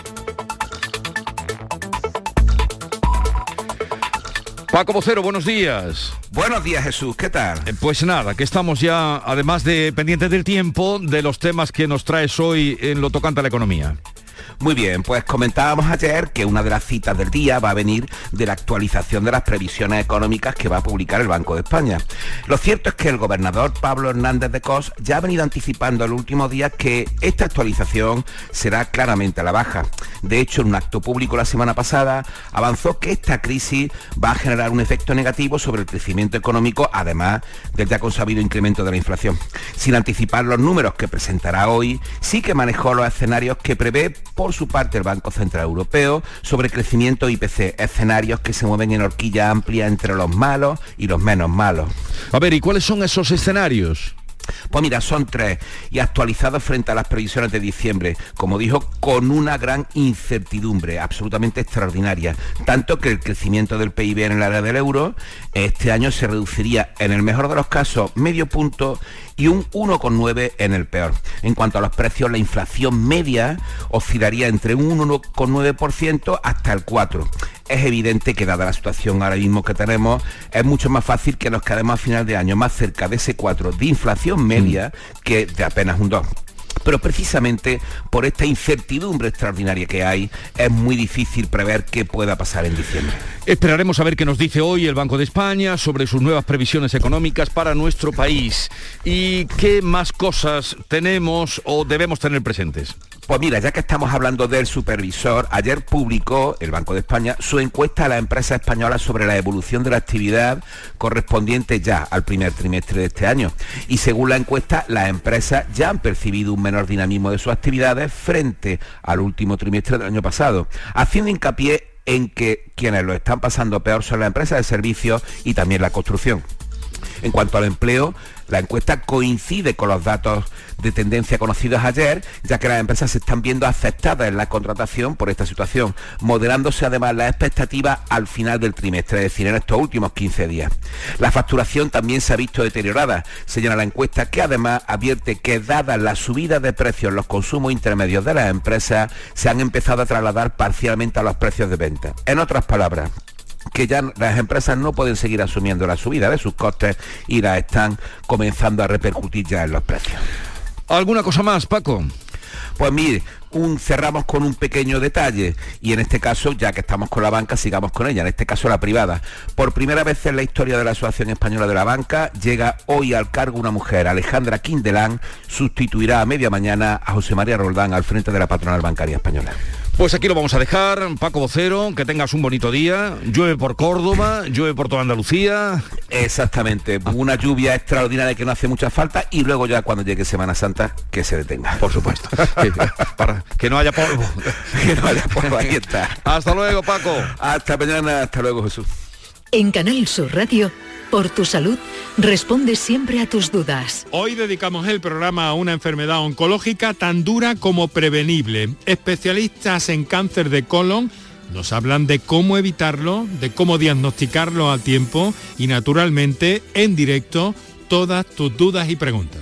Paco Vocero, buenos días. Buenos días Jesús, ¿qué tal? Eh, Pues nada, que estamos ya, además de pendientes del tiempo, de los temas que nos traes hoy en lo tocante a la economía. Muy bien, pues comentábamos ayer que una de las citas del día va a venir de la actualización de las previsiones económicas que va a publicar el Banco de España. Lo cierto es que el gobernador Pablo Hernández de Cos ya ha venido anticipando en los últimos días que esta actualización será claramente a la baja. De hecho, en un acto público la semana pasada avanzó que esta crisis va a generar un efecto negativo sobre el crecimiento económico, además del ya consabido incremento de la inflación. Sin anticipar los números que presentará hoy, sí que manejó los escenarios que prevé por su parte el Banco Central Europeo sobre crecimiento IPC, escenarios que se mueven en horquilla amplia entre los malos y los menos malos. A ver, ¿y cuáles son esos escenarios? Pues mira, son tres y actualizados frente a las previsiones de diciembre, como dijo, con una gran incertidumbre absolutamente extraordinaria, tanto que el crecimiento del PIB en el área del euro este año se reduciría en el mejor de los casos medio punto y un 1,9 en el peor. En cuanto a los precios, la inflación media oscilaría entre un 1,9% hasta el 4%. Es evidente que dada la situación ahora mismo que tenemos, es mucho más fácil que nos quedemos a final de año más cerca de ese 4 de inflación media que de apenas un 2. Pero precisamente por esta incertidumbre extraordinaria que hay, es muy difícil prever qué pueda pasar en diciembre. Esperaremos a ver qué nos dice hoy el Banco de España sobre sus nuevas previsiones económicas para nuestro país y qué más cosas tenemos o debemos tener presentes. Pues mira, ya que estamos hablando del supervisor, ayer publicó el Banco de España su encuesta a la empresa española sobre la evolución de la actividad correspondiente ya al primer trimestre de este año. Y según la encuesta, las empresas ya han percibido un menor dinamismo de sus actividades frente al último trimestre del año pasado, haciendo hincapié en que quienes lo están pasando peor son las empresas de servicios y también la construcción. En cuanto al empleo, la encuesta coincide con los datos de tendencia conocidos ayer, ya que las empresas se están viendo afectadas en la contratación por esta situación, moderándose además las expectativas al final del trimestre, es decir, en estos últimos 15 días. La facturación también se ha visto deteriorada, señala la encuesta, que además advierte que dada la subida de precios en los consumos intermedios de las empresas, se han empezado a trasladar parcialmente a los precios de venta. En otras palabras, que ya las empresas no pueden seguir asumiendo la subida de sus costes y la están comenzando a repercutir ya en los precios. ¿Alguna cosa más, Paco? Pues mire, un, cerramos con un pequeño detalle y en este caso, ya que estamos con la banca, sigamos con ella, en este caso la privada. Por primera vez en la historia de la Asociación Española de la Banca, llega hoy al cargo una mujer, Alejandra Quindelán, sustituirá a media mañana a José María Roldán al frente de la patronal bancaria española. Pues aquí lo vamos a dejar, Paco Vocero, que tengas un bonito día. Llueve por Córdoba, llueve por toda Andalucía. Exactamente, una lluvia extraordinaria que no hace mucha falta y luego ya cuando llegue Semana Santa que se detenga. Por supuesto. Para que no haya polvo. que no haya polvo, ahí está. Hasta luego, Paco. Hasta mañana, hasta luego, Jesús. En Canal Sur Radio, por tu salud, responde siempre a tus dudas. Hoy dedicamos el programa a una enfermedad oncológica tan dura como prevenible. Especialistas en cáncer de colon nos hablan de cómo evitarlo, de cómo diagnosticarlo a tiempo y naturalmente en directo todas tus dudas y preguntas.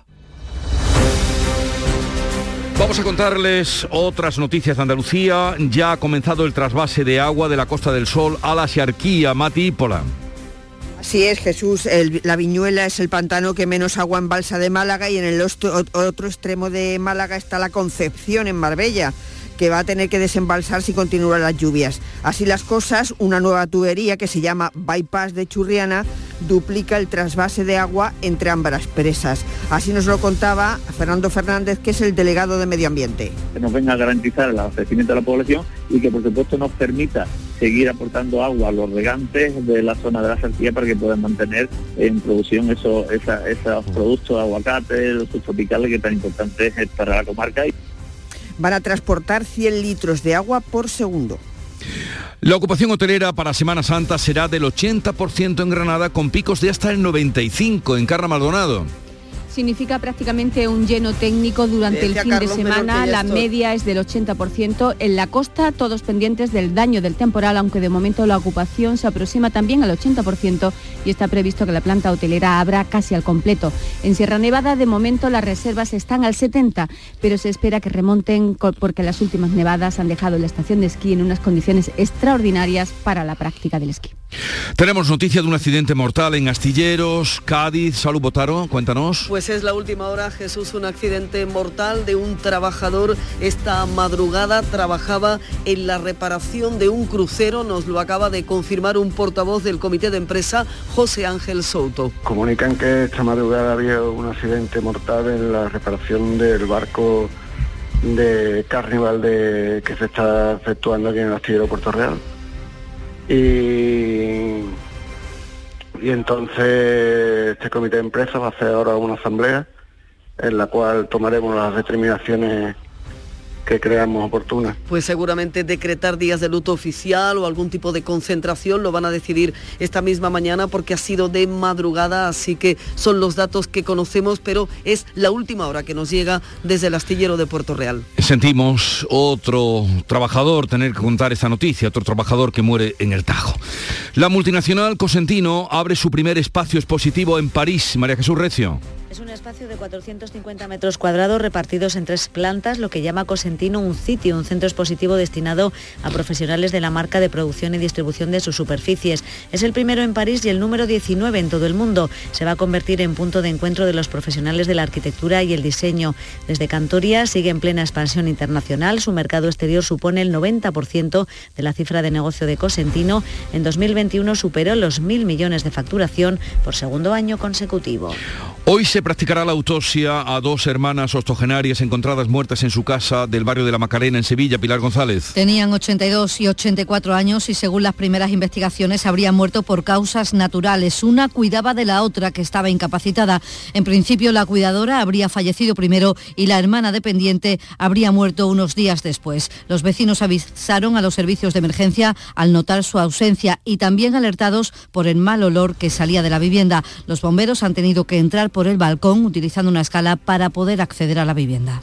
Vamos a contarles otras noticias de Andalucía. Ya ha comenzado el trasvase de agua de la Costa del Sol a la Siarquía, Mati Ípola. Así es, Jesús. La Viñuela es el pantano que menos agua embalsa de Málaga y en el otro extremo de Málaga está la Concepción, en Marbella, que va a tener que desembalsar si continúan las lluvias. Así las cosas, una nueva tubería que se llama Bypass de Churriana duplica el trasvase de agua entre ambas presas. Así nos lo contaba Fernando Fernández, que es el delegado de Medio Ambiente. Que nos venga a garantizar el abastecimiento de la población y que por supuesto nos permita seguir aportando agua a los regantes de la zona de la Sartía para que puedan mantener en producción esos, productos, aguacates, los subtropicales que tan importantes es para la comarca. Van a transportar 100 litros de agua por segundo. La ocupación hotelera para Semana Santa será del 80% en Granada con picos de hasta el 95% en Carra Maldonado significa prácticamente un lleno técnico durante el fin de semana. La media es del 80%. En la costa, todos pendientes del daño del temporal, aunque de momento la ocupación se aproxima también al 80% y está previsto que la planta hotelera abra casi al completo. En Sierra Nevada, de momento, las reservas están al 70%, pero se espera que remonten porque las últimas nevadas han dejado la estación de esquí en unas condiciones extraordinarias para la práctica del esquí. Tenemos noticia de un accidente mortal en Astilleros, Cádiz. Salud Botaro, cuéntanos. Pues es la última hora, Jesús, un accidente mortal de un trabajador. Esta madrugada trabajaba en la reparación de un crucero, nos lo acaba de confirmar un portavoz del comité de empresa, José Ángel Souto. Comunican que esta madrugada había un accidente mortal en la reparación del barco de Carnival de, que se está efectuando aquí en el astillero Puerto Real. Y, y entonces este comité de empresa va a hacer ahora una asamblea en la cual tomaremos las determinaciones que creamos oportunas. Pues seguramente decretar días de luto oficial o algún tipo de concentración lo van a decidir esta misma mañana porque ha sido de madrugada, así que son los datos que conocemos, pero es la última hora que nos llega desde el astillero de Puerto Real. Sentimos otro trabajador tener que contar esta noticia, otro trabajador que muere en el Tajo. La multinacional Cosentino abre su primer espacio expositivo en París. María Jesús Recio. Es un espacio de 450 metros cuadrados repartidos en tres plantas, lo que llama Cosentino un sitio, un centro expositivo destinado a profesionales de la marca de producción y distribución de sus superficies. Es el primero en París y el número 19 en todo el mundo. Se va a convertir en punto de encuentro de los profesionales de la arquitectura y el diseño. Desde Cantoria sigue en plena expansión internacional. Su mercado exterior supone el 90% de la cifra de negocio de Cosentino. En 2021 superó los mil millones de facturación por segundo año consecutivo. Hoy se practicará la autopsia a dos hermanas octogenarias encontradas muertas en su casa del barrio de la Macarena en Sevilla, Pilar González. Tenían 82 y 84 años y según las primeras investigaciones habrían muerto por causas naturales. Una cuidaba de la otra que estaba incapacitada. En principio la cuidadora habría fallecido primero y la hermana dependiente habría muerto unos días después. Los vecinos avisaron a los servicios de emergencia al notar su ausencia y también alertados por el mal olor que salía de la vivienda. Los bomberos han tenido que entrar por el balcón utilizando una escala para poder acceder a la vivienda.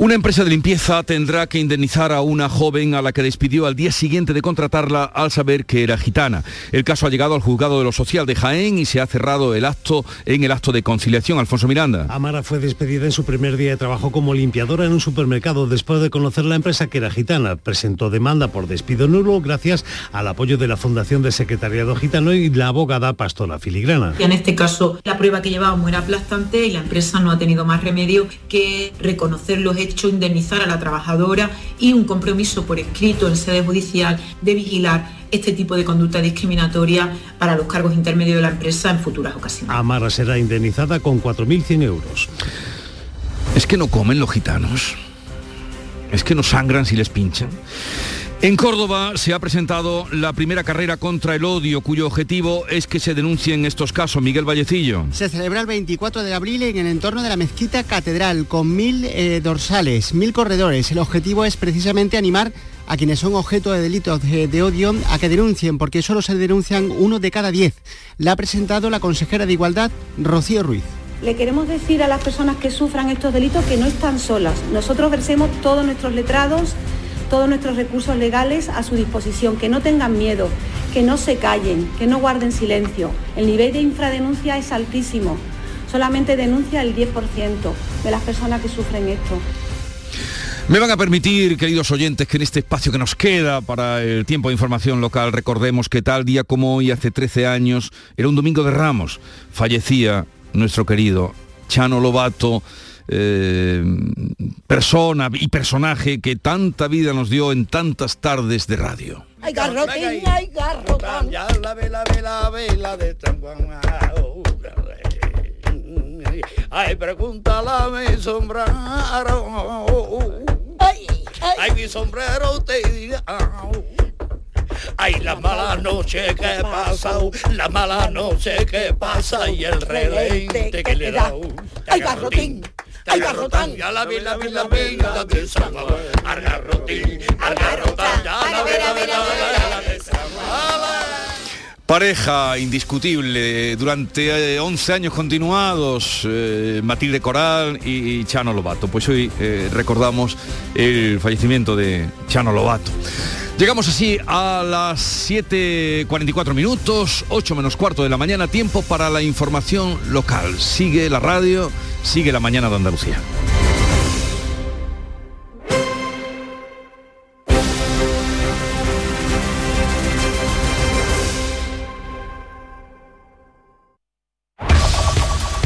Una empresa de limpieza tendrá que indemnizar a una joven a la que despidió al día siguiente de contratarla al saber que era gitana. El caso ha llegado al juzgado de lo social de Jaén y se ha cerrado el acto en el acto de conciliación. Alfonso Miranda. Amara fue despedida en su primer día de trabajo como limpiadora en un supermercado después de conocer la empresa que era gitana. Presentó demanda por despido nulo gracias al apoyo de la Fundación de Secretariado Gitano y la abogada Pastora Filigrana. En este caso, la prueba que llevábamos era aplastante y la empresa no ha tenido más remedio que reconocer los hechos hecho indemnizar a la trabajadora y un compromiso por escrito en sede judicial de vigilar este tipo de conducta discriminatoria para los cargos intermedios de la empresa en futuras ocasiones. Amara será indemnizada con 4.100 euros. Es que no comen los gitanos. Es que no sangran si les pinchan. En Córdoba se ha presentado la primera carrera contra el odio, cuyo objetivo es que se denuncien estos casos. Miguel Vallecillo. Se celebra el 24 de abril en el entorno de la mezquita catedral, con mil eh, dorsales, mil corredores. El objetivo es precisamente animar a quienes son objeto de delitos de, de, odio a que denuncien, porque solo se denuncian uno de cada diez. La ha presentado la consejera de Igualdad, Rocío Ruiz. Le queremos decir a las personas que sufran estos delitos que no están solas. Nosotros versemos todos nuestros letrados todos nuestros recursos legales a su disposición, que no tengan miedo, que no se callen, que no guarden silencio. El nivel de infradenuncia es altísimo. Solamente denuncia el 10% de las personas que sufren esto. Me van a permitir, queridos oyentes, que en este espacio que nos queda para el tiempo de información local recordemos que tal día como hoy, hace 13 años, era un domingo de Ramos, fallecía nuestro querido Chano Lobato, eh, persona y personaje que tanta vida nos dio en tantas tardes de radio. Ay, garrotín, ay, garrotín. Ya la vela, vela, vela de San Juan. Ay, pregúntale a mi sombrero. Ay, ay, mi sombrero te dirá. Ay, la mala noche que pasa, la mala noche que pasa y el relente que le da. Ay, garrotín. Ay, garrotán, ya la vi, la vi, la vi, la de San Juan. Al garrotín, al garrotán, ya la vi, la vi, la vi, la de San Pareja indiscutible durante 11 años continuados, eh, Matilde Coral y, Chano Lobato. Pues hoy eh, recordamos el fallecimiento de Chano Lobato. Llegamos así a las 7.44 minutos, 8 menos cuarto de la mañana, tiempo para la información local. Sigue la radio, sigue la mañana de Andalucía.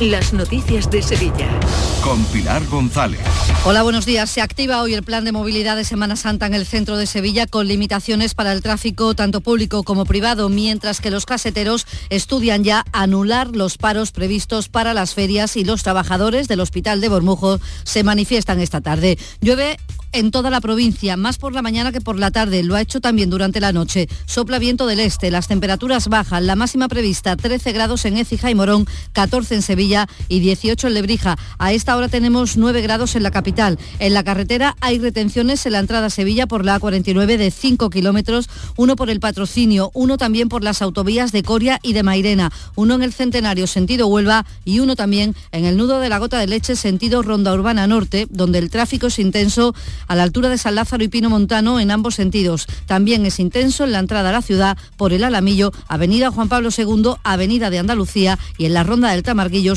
las noticias de Sevilla. Con Pilar González. Hola, buenos días. Se activa hoy el plan de movilidad de Semana Santa en el centro de Sevilla con limitaciones para el tráfico tanto público como privado, mientras que los caseteros estudian ya anular los paros previstos para las ferias y los trabajadores del Hospital de Bormujo se manifiestan esta tarde. Llueve en toda la provincia, más por la mañana que por la tarde. Lo ha hecho también durante la noche. Sopla viento del este, las temperaturas bajan. La máxima prevista 13 grados en Écija y Morón, 14 en Sevilla y 18 en Lebrija. A esta hora tenemos 9 grados en la capital. En la carretera hay retenciones en la entrada a Sevilla por la A49 de 5 kilómetros, uno por el patrocinio, uno también por las autovías de Coria y de Mairena, uno en el Centenario sentido Huelva y uno también en el nudo de la Gota de Leche sentido Ronda Urbana Norte, donde el tráfico es intenso a la altura de San Lázaro y Pino Montano en ambos sentidos. También es intenso en la entrada a la ciudad por el Alamillo, Avenida Juan Pablo II, Avenida de Andalucía y en la Ronda del Tamarguillo,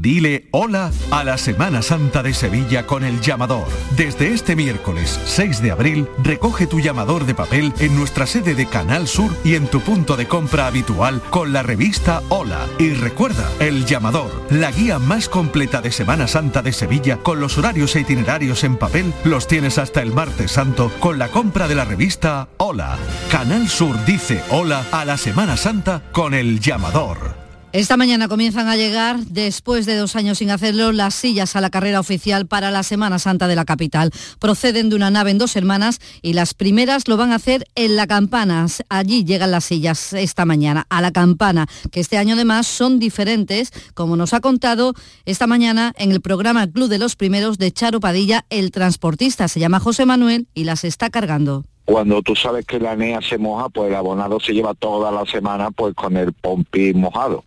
Dile hola a la Semana Santa de Sevilla con el llamador. Desde este miércoles 6 de abril, recoge tu llamador de papel en nuestra sede de Canal Sur y en tu punto de compra habitual con la revista Hola. Y recuerda, el llamador, la guía más completa de Semana Santa de Sevilla con los horarios e itinerarios en papel, los tienes hasta el martes santo con la compra de la revista Hola. Canal Sur dice hola a la Semana Santa con el llamador. Esta mañana comienzan a llegar, después de dos años sin hacerlo, las sillas a la carrera oficial para la Semana Santa de la capital. Proceden de una nave en dos hermanas y las primeras lo van a hacer en La Campana. Allí llegan las sillas esta mañana, a La Campana, que este año además son diferentes, como nos ha contado esta mañana en el programa Club de los Primeros de Charo Padilla, el transportista. Se llama José Manuel y las está cargando cuando tú sabes que la NEA se moja, pues el abonado se lleva toda la semana pues con el pompi mojado.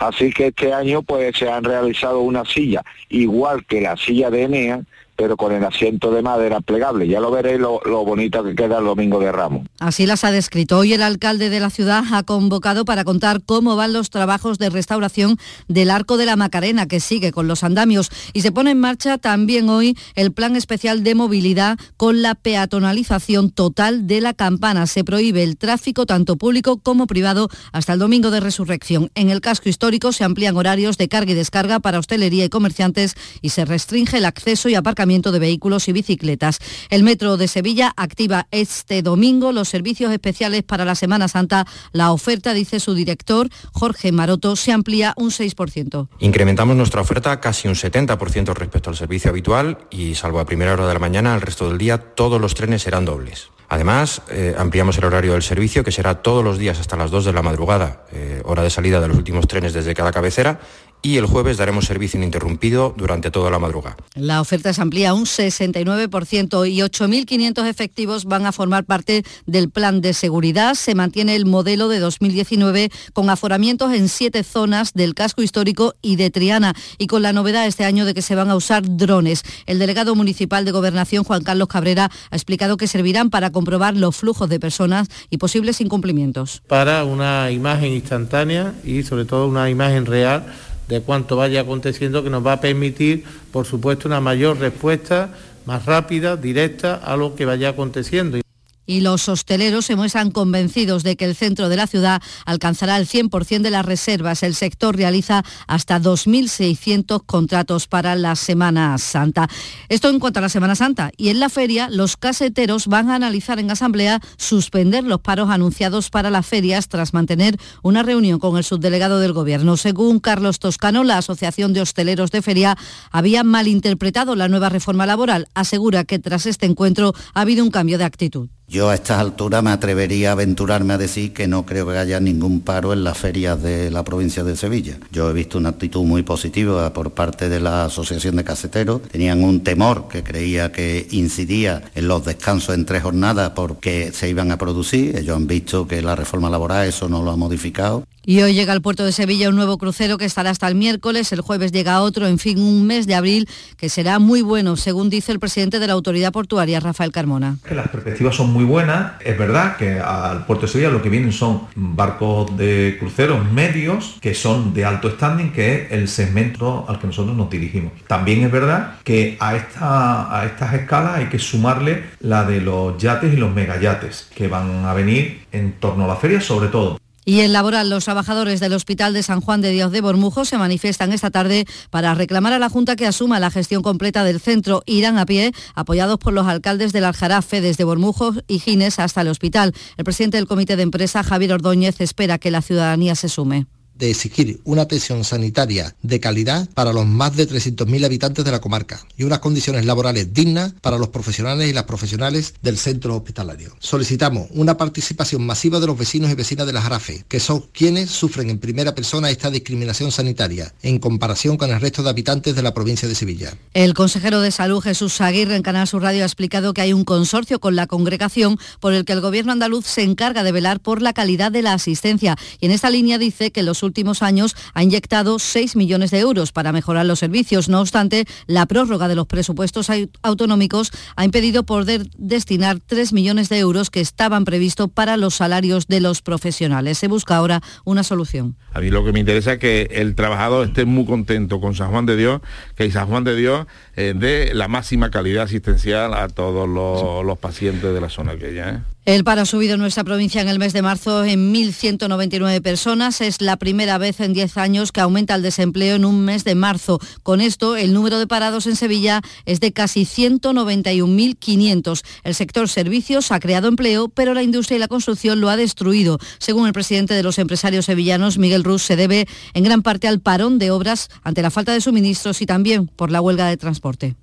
Así que este año pues se han realizado una silla, igual que la silla de NEA, pero con el asiento de madera plegable. Ya lo veréis lo, bonito que queda el domingo de Ramos. Así las ha descrito. Hoy el alcalde de la ciudad ha convocado para contar cómo van los trabajos de restauración del Arco de la Macarena, que sigue con los andamios. Y se pone en marcha también hoy el plan especial de movilidad con la peatonalización total de la campana. Se prohíbe el tráfico tanto público como privado hasta el domingo de resurrección. En el casco histórico se amplían horarios de carga y descarga para hostelería y comerciantes y se restringe el acceso y aparcamiento de vehículos y bicicletas. El Metro de Sevilla activa este domingo los servicios especiales para la Semana Santa. La oferta, dice su director, Jorge Maroto, se amplía un 6%. Incrementamos nuestra oferta casi un 70% respecto al servicio habitual y salvo a primera hora de la mañana, al resto del día todos los trenes serán dobles. Además, eh, ampliamos el horario del servicio, que será todos los días hasta las 2 de la madrugada, eh, hora de salida de los últimos trenes desde cada cabecera, y el jueves daremos servicio ininterrumpido durante toda la madrugada. La oferta se amplía un 69% y 8.500 efectivos van a formar parte del plan de seguridad. Se mantiene el modelo de 2019 con aforamientos en siete zonas del casco histórico y de Triana y con la novedad este año de que se van a usar drones. El delegado municipal de Gobernación, Juan Carlos Cabrera, ha explicado que servirán para comprobar los flujos de personas y posibles incumplimientos. Para una imagen instantánea y sobre todo una imagen real de cuánto vaya aconteciendo que nos va a permitir, por supuesto, una mayor respuesta más rápida, directa a lo que vaya aconteciendo y los hosteleros se muestran convencidos de que el centro de la ciudad alcanzará el 100% de las reservas. El sector realiza hasta 2.600 contratos para la Semana Santa. Esto en cuanto a la Semana Santa. Y en la feria, los caseteros van a analizar en asamblea suspender los paros anunciados para las ferias tras mantener una reunión con el subdelegado del Gobierno. Según Carlos Toscano, la Asociación de Hosteleros de Feria había malinterpretado la nueva reforma laboral. Asegura que tras este encuentro ha habido un cambio de actitud. Yo a estas alturas me atrevería a aventurarme a decir que no creo que haya ningún paro en las ferias de la provincia de Sevilla. Yo he visto una actitud muy positiva por parte de la Asociación de Caseteros. Tenían un temor que creía que incidía en los descansos en tres jornadas porque se iban a producir. Ellos han visto que la reforma laboral eso no lo ha modificado. Y hoy llega al puerto de Sevilla un nuevo crucero que estará hasta el miércoles, el jueves llega otro, en fin, un mes de abril que será muy bueno, según dice el presidente de la autoridad portuaria, Rafael Carmona. Las perspectivas son muy buenas, es verdad que al puerto de Sevilla lo que vienen son barcos de cruceros medios que son de alto standing, que es el segmento al que nosotros nos dirigimos. También es verdad que a, esta, a estas escalas hay que sumarle la de los yates y los megayates que van a venir en torno a la feria sobre todo. Y en laboral, los trabajadores del Hospital de San Juan de Dios de Bormujo se manifiestan esta tarde para reclamar a la Junta que asuma la gestión completa del centro. Irán a pie, apoyados por los alcaldes del Aljarafe, desde Bormujo y Gines hasta el hospital. El presidente del Comité de Empresa, Javier Ordóñez, espera que la ciudadanía se sume de exigir una atención sanitaria de calidad para los más de 300.000 habitantes de la comarca y unas condiciones laborales dignas para los profesionales y las profesionales del centro hospitalario. Solicitamos una participación masiva de los vecinos y vecinas de la Jarafe, que son quienes sufren en primera persona esta discriminación sanitaria en comparación con el resto de habitantes de la provincia de Sevilla. El consejero de Salud Jesús Aguirre en Canal Sur Radio ha explicado que hay un consorcio con la congregación por el que el gobierno andaluz se encarga de velar por la calidad de la asistencia y en esta línea dice que los últimos años ha inyectado 6 millones de euros para mejorar los servicios. No obstante, la prórroga de los presupuestos autonómicos ha impedido poder destinar 3 millones de euros que estaban previstos para los salarios de los profesionales. Se busca ahora una solución. A mí lo que me interesa es que el trabajador esté muy contento con San Juan de Dios, que San Juan de Dios eh, dé la máxima calidad asistencial a todos los, pacientes de la zona aquella. ¿eh? El paro ha subido en nuestra provincia en el mes de marzo en 1.199 personas. Es la primera vez en 10 años que aumenta el desempleo en un mes de marzo. Con esto, el número de parados en Sevilla es de casi 191.500. El sector servicios ha creado empleo, pero la industria y la construcción lo ha destruido. Según el presidente de los empresarios sevillanos, Miguel Ruz, se debe en gran parte al parón de obras ante la falta de suministros y también por la huelga de transporte.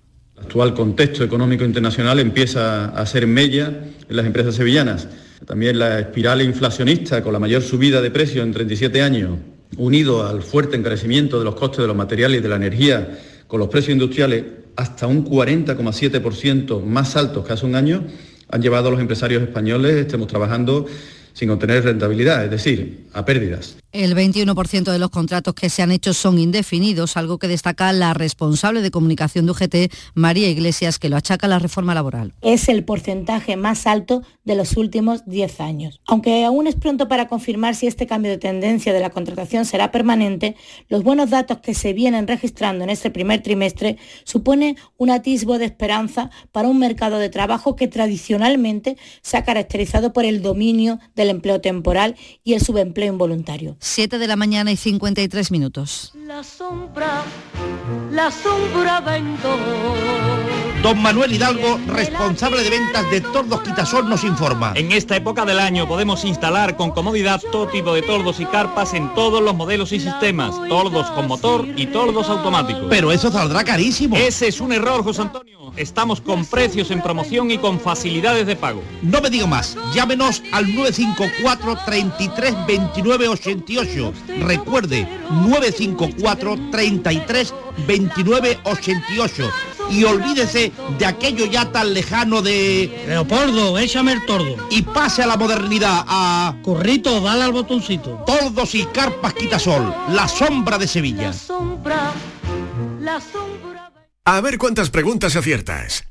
Actual contexto económico internacional empieza a ser mella en las empresas sevillanas. También la espiral inflacionista con la mayor subida de precios en 37 años, unido al fuerte encarecimiento de los costes de los materiales y de la energía, con los precios industriales hasta un 40,7% más altos que hace un año, han llevado a los empresarios españoles, estemos trabajando sin obtener rentabilidad, es decir, a pérdidas. El 21% de los contratos que se han hecho son indefinidos, algo que destaca la responsable de comunicación de UGT, María Iglesias, que lo achaca a la reforma laboral. Es el porcentaje más alto de los últimos 10 años. Aunque aún es pronto para confirmar si este cambio de tendencia de la contratación será permanente, los buenos datos que se vienen registrando en este primer trimestre supone un atisbo de esperanza para un mercado de trabajo que tradicionalmente se ha caracterizado por el dominio del empleo temporal y el subempleo involuntario. 7 de la mañana y 53 minutos. La sombra, la sombra vendo. Don Manuel Hidalgo, responsable de ventas de Tordos Quitasol, nos informa. En esta época del año podemos instalar con comodidad todo tipo de tordos y carpas en todos los modelos y sistemas, tordos con motor y tordos automáticos. Pero eso saldrá carísimo. Ese es un error, José Antonio. Estamos con precios en promoción y con facilidades de pago. No me diga más, llámenos al 954 33 29 88. Recuerde, 954 33 29 88. Y olvídese de aquello ya tan lejano de... Leopoldo, échame el tordo. Y pase a la modernidad, a... Corrito, dale al botoncito. Tordos y carpas quitasol, la sombra de Sevilla. A ver cuántas preguntas aciertas.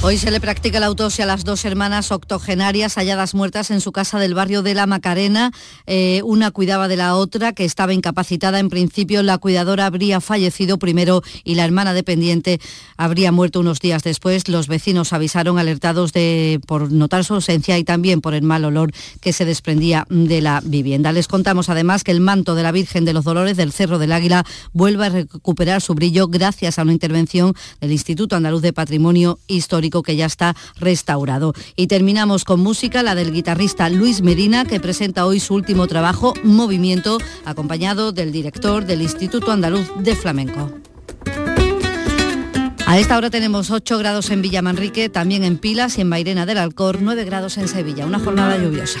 Hoy se le practica la autopsia a las dos hermanas octogenarias halladas muertas en su casa del barrio de La Macarena. Eh, una cuidaba de la otra, que estaba incapacitada. En principio, la cuidadora habría fallecido primero y la hermana dependiente habría muerto unos días después. Los vecinos avisaron alertados de, por notar su ausencia y también por el mal olor que se desprendía de la vivienda. Les contamos además que el manto de la Virgen de los Dolores del Cerro del Águila vuelve a recuperar su brillo gracias a una intervención del Instituto Andaluz de Patrimonio Histórico que ya está restaurado. Y terminamos con música, la del guitarrista Luis Medina, que presenta hoy su último trabajo, Movimiento, acompañado del director del Instituto Andaluz de Flamenco. A esta hora tenemos 8 grados en Villamanrique, también en Pilas y en Mairena del Alcor, 9 grados en Sevilla, una jornada lluviosa.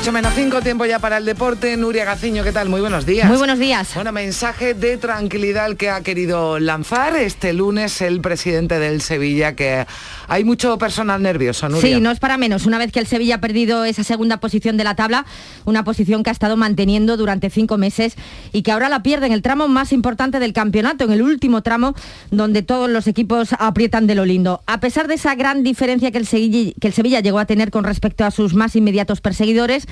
8 menos 5, tiempo ya para el deporte. Nuria Gaciño, ¿qué tal? Muy buenos días. Muy buenos días. Bueno, mensaje de tranquilidad que ha querido lanzar este lunes el presidente del Sevilla, que hay mucho personal nervioso, Nuria. Sí, no es para menos. Una vez que el Sevilla ha perdido esa segunda posición de la tabla, una posición que ha estado manteniendo durante cinco meses y que ahora la pierde en el tramo más importante del campeonato, en el último tramo donde todos los equipos aprietan de lo lindo. A pesar de esa gran diferencia que el Sevilla, que el Sevilla llegó a tener con respecto a sus más inmediatos perseguidores,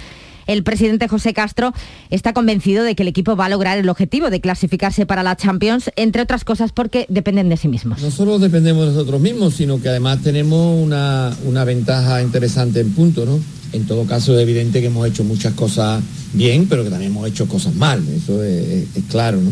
el presidente José Castro está convencido de que el equipo va a lograr el objetivo de clasificarse para la Champions, entre otras cosas porque dependen de sí mismos. No solo dependemos de nosotros mismos, sino que además tenemos una, una ventaja interesante en punto, ¿no? En todo caso es evidente que hemos hecho muchas cosas bien, pero que también hemos hecho cosas mal, eso es, es claro, ¿no?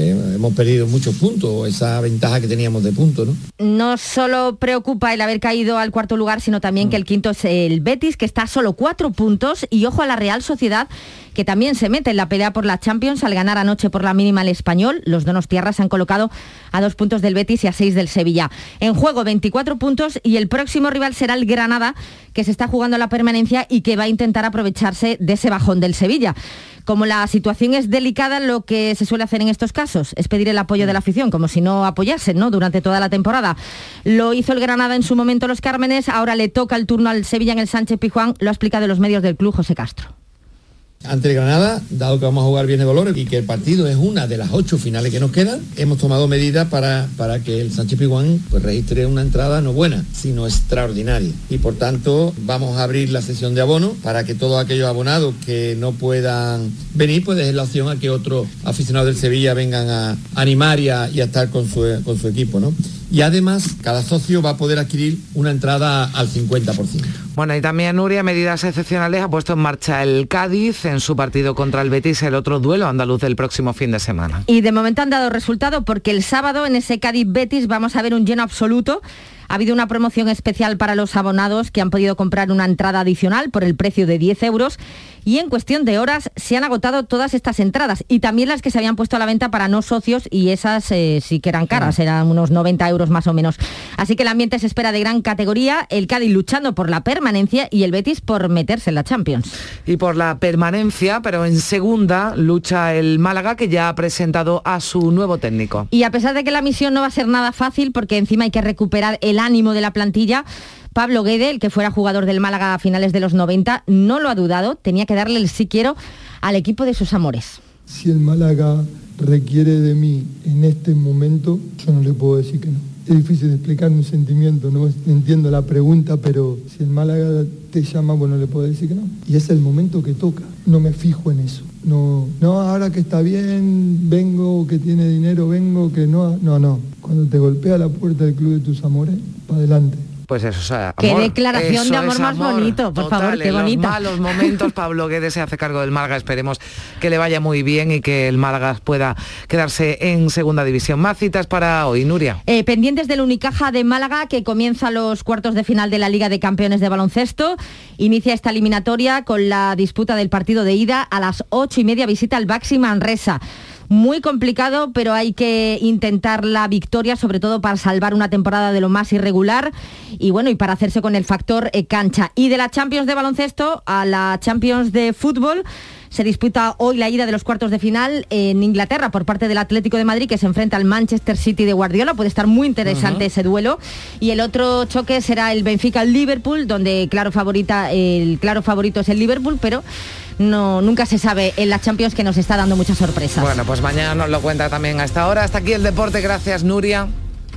Eh, hemos perdido muchos puntos, esa ventaja que teníamos de puntos, ¿no? No solo preocupa el haber caído al cuarto lugar, sino también que el quinto es el Betis, que está a solo cuatro puntos, y ojo a la Real Sociedad, que también se mete en la pelea por la Champions al ganar anoche por la mínima el español. Los donos tierras se han colocado a dos puntos del Betis y a seis del Sevilla. En juego 24 puntos y el próximo rival será el Granada, que se está jugando la permanencia y que va a intentar aprovecharse de ese bajón del Sevilla. Como la situación es delicada, lo que se suele hacer en estos casos es pedir el apoyo de la afición, como si no apoyasen ¿no? durante toda la temporada. Lo hizo el Granada en su momento los Cármenes, ahora le toca el turno al Sevilla en el Sánchez Pijuán, lo ha explicado los medios del club José Castro. Ante el Granada, dado que vamos a jugar bien de valores y que el partido es una de las ocho finales que nos quedan, hemos tomado medidas para, para que el Sánchez Piguán pues, registre una entrada no buena, sino extraordinaria. Y por tanto, vamos a abrir la sesión de abono para que todos aquellos abonados que no puedan venir, pues dejen la opción a que otros aficionados del Sevilla vengan a animar y a, estar con su, con su equipo. ¿no? y además cada socio va a poder adquirir una entrada al 50%. Bueno, y también Nuria, medidas excepcionales, ha puesto en marcha el Cádiz en su partido contra el Betis, el otro duelo andaluz del próximo fin de semana. Y de momento han dado resultado porque el sábado en ese Cádiz-Betis vamos a ver un lleno absoluto. Ha habido una promoción especial para los abonados que han podido comprar una entrada adicional por el precio de 10 euros y en cuestión de horas se han agotado todas estas entradas y también las que se habían puesto a la venta para no socios y esas eh, sí que eran caras, eran unos 90 euros más o menos. Así que el ambiente se espera de gran categoría, el Cádiz luchando por la permanencia y el Betis por meterse en la Champions. Y por la permanencia, pero en segunda lucha el Málaga que ya ha presentado a su nuevo técnico. Y a pesar de que la misión no va a ser nada fácil porque encima hay que recuperar el ánimo de la plantilla. Pablo Guede, el que fuera jugador del Málaga a finales de los 90, no lo ha dudado, tenía que darle el sí quiero al equipo de sus amores. Si el Málaga requiere de mí en este momento, yo no le puedo decir que no es difícil de explicar un sentimiento, no entiendo la pregunta, pero si el Málaga te llama, bueno, le puedo decir que no. Y es el momento que toca, no me fijo en eso. No, no, ahora que está bien, vengo, que tiene dinero, vengo, que no, no, no. Cuando te golpea la puerta del club de tus amores, para adelante pues eso, o sea, Qué declaración de amor, más bonito, por favor, qué bonito. En los malos momentos, Pablo Guedes se hace cargo del Málaga, esperemos que le vaya muy bien y que el Málaga pueda quedarse en segunda división. Más citas para hoy, Nuria. Eh, pendientes del Unicaja de Málaga, que comienza los cuartos de final de la Liga de Campeones de Baloncesto. Inicia esta eliminatoria con la disputa del partido de ida a las ocho y media visita al Baxi Manresa. Muy complicado, pero hay que intentar la victoria, sobre todo para salvar una temporada de lo más irregular y bueno, y para hacerse con el factor eh, cancha. Y de la Champions de baloncesto a la Champions de fútbol. Se disputa hoy la ida de los cuartos de final en Inglaterra por parte del Atlético de Madrid que se enfrenta al Manchester City de Guardiola. Puede estar muy interesante ese duelo. Y el otro choque será el Benfica-Liverpool, donde claro, favorita, el claro favorito es el Liverpool, pero no, nunca se sabe en las Champions que nos está dando muchas sorpresas. Bueno, pues mañana nos lo cuenta también a esta hora. Hasta aquí el deporte, gracias Nuria.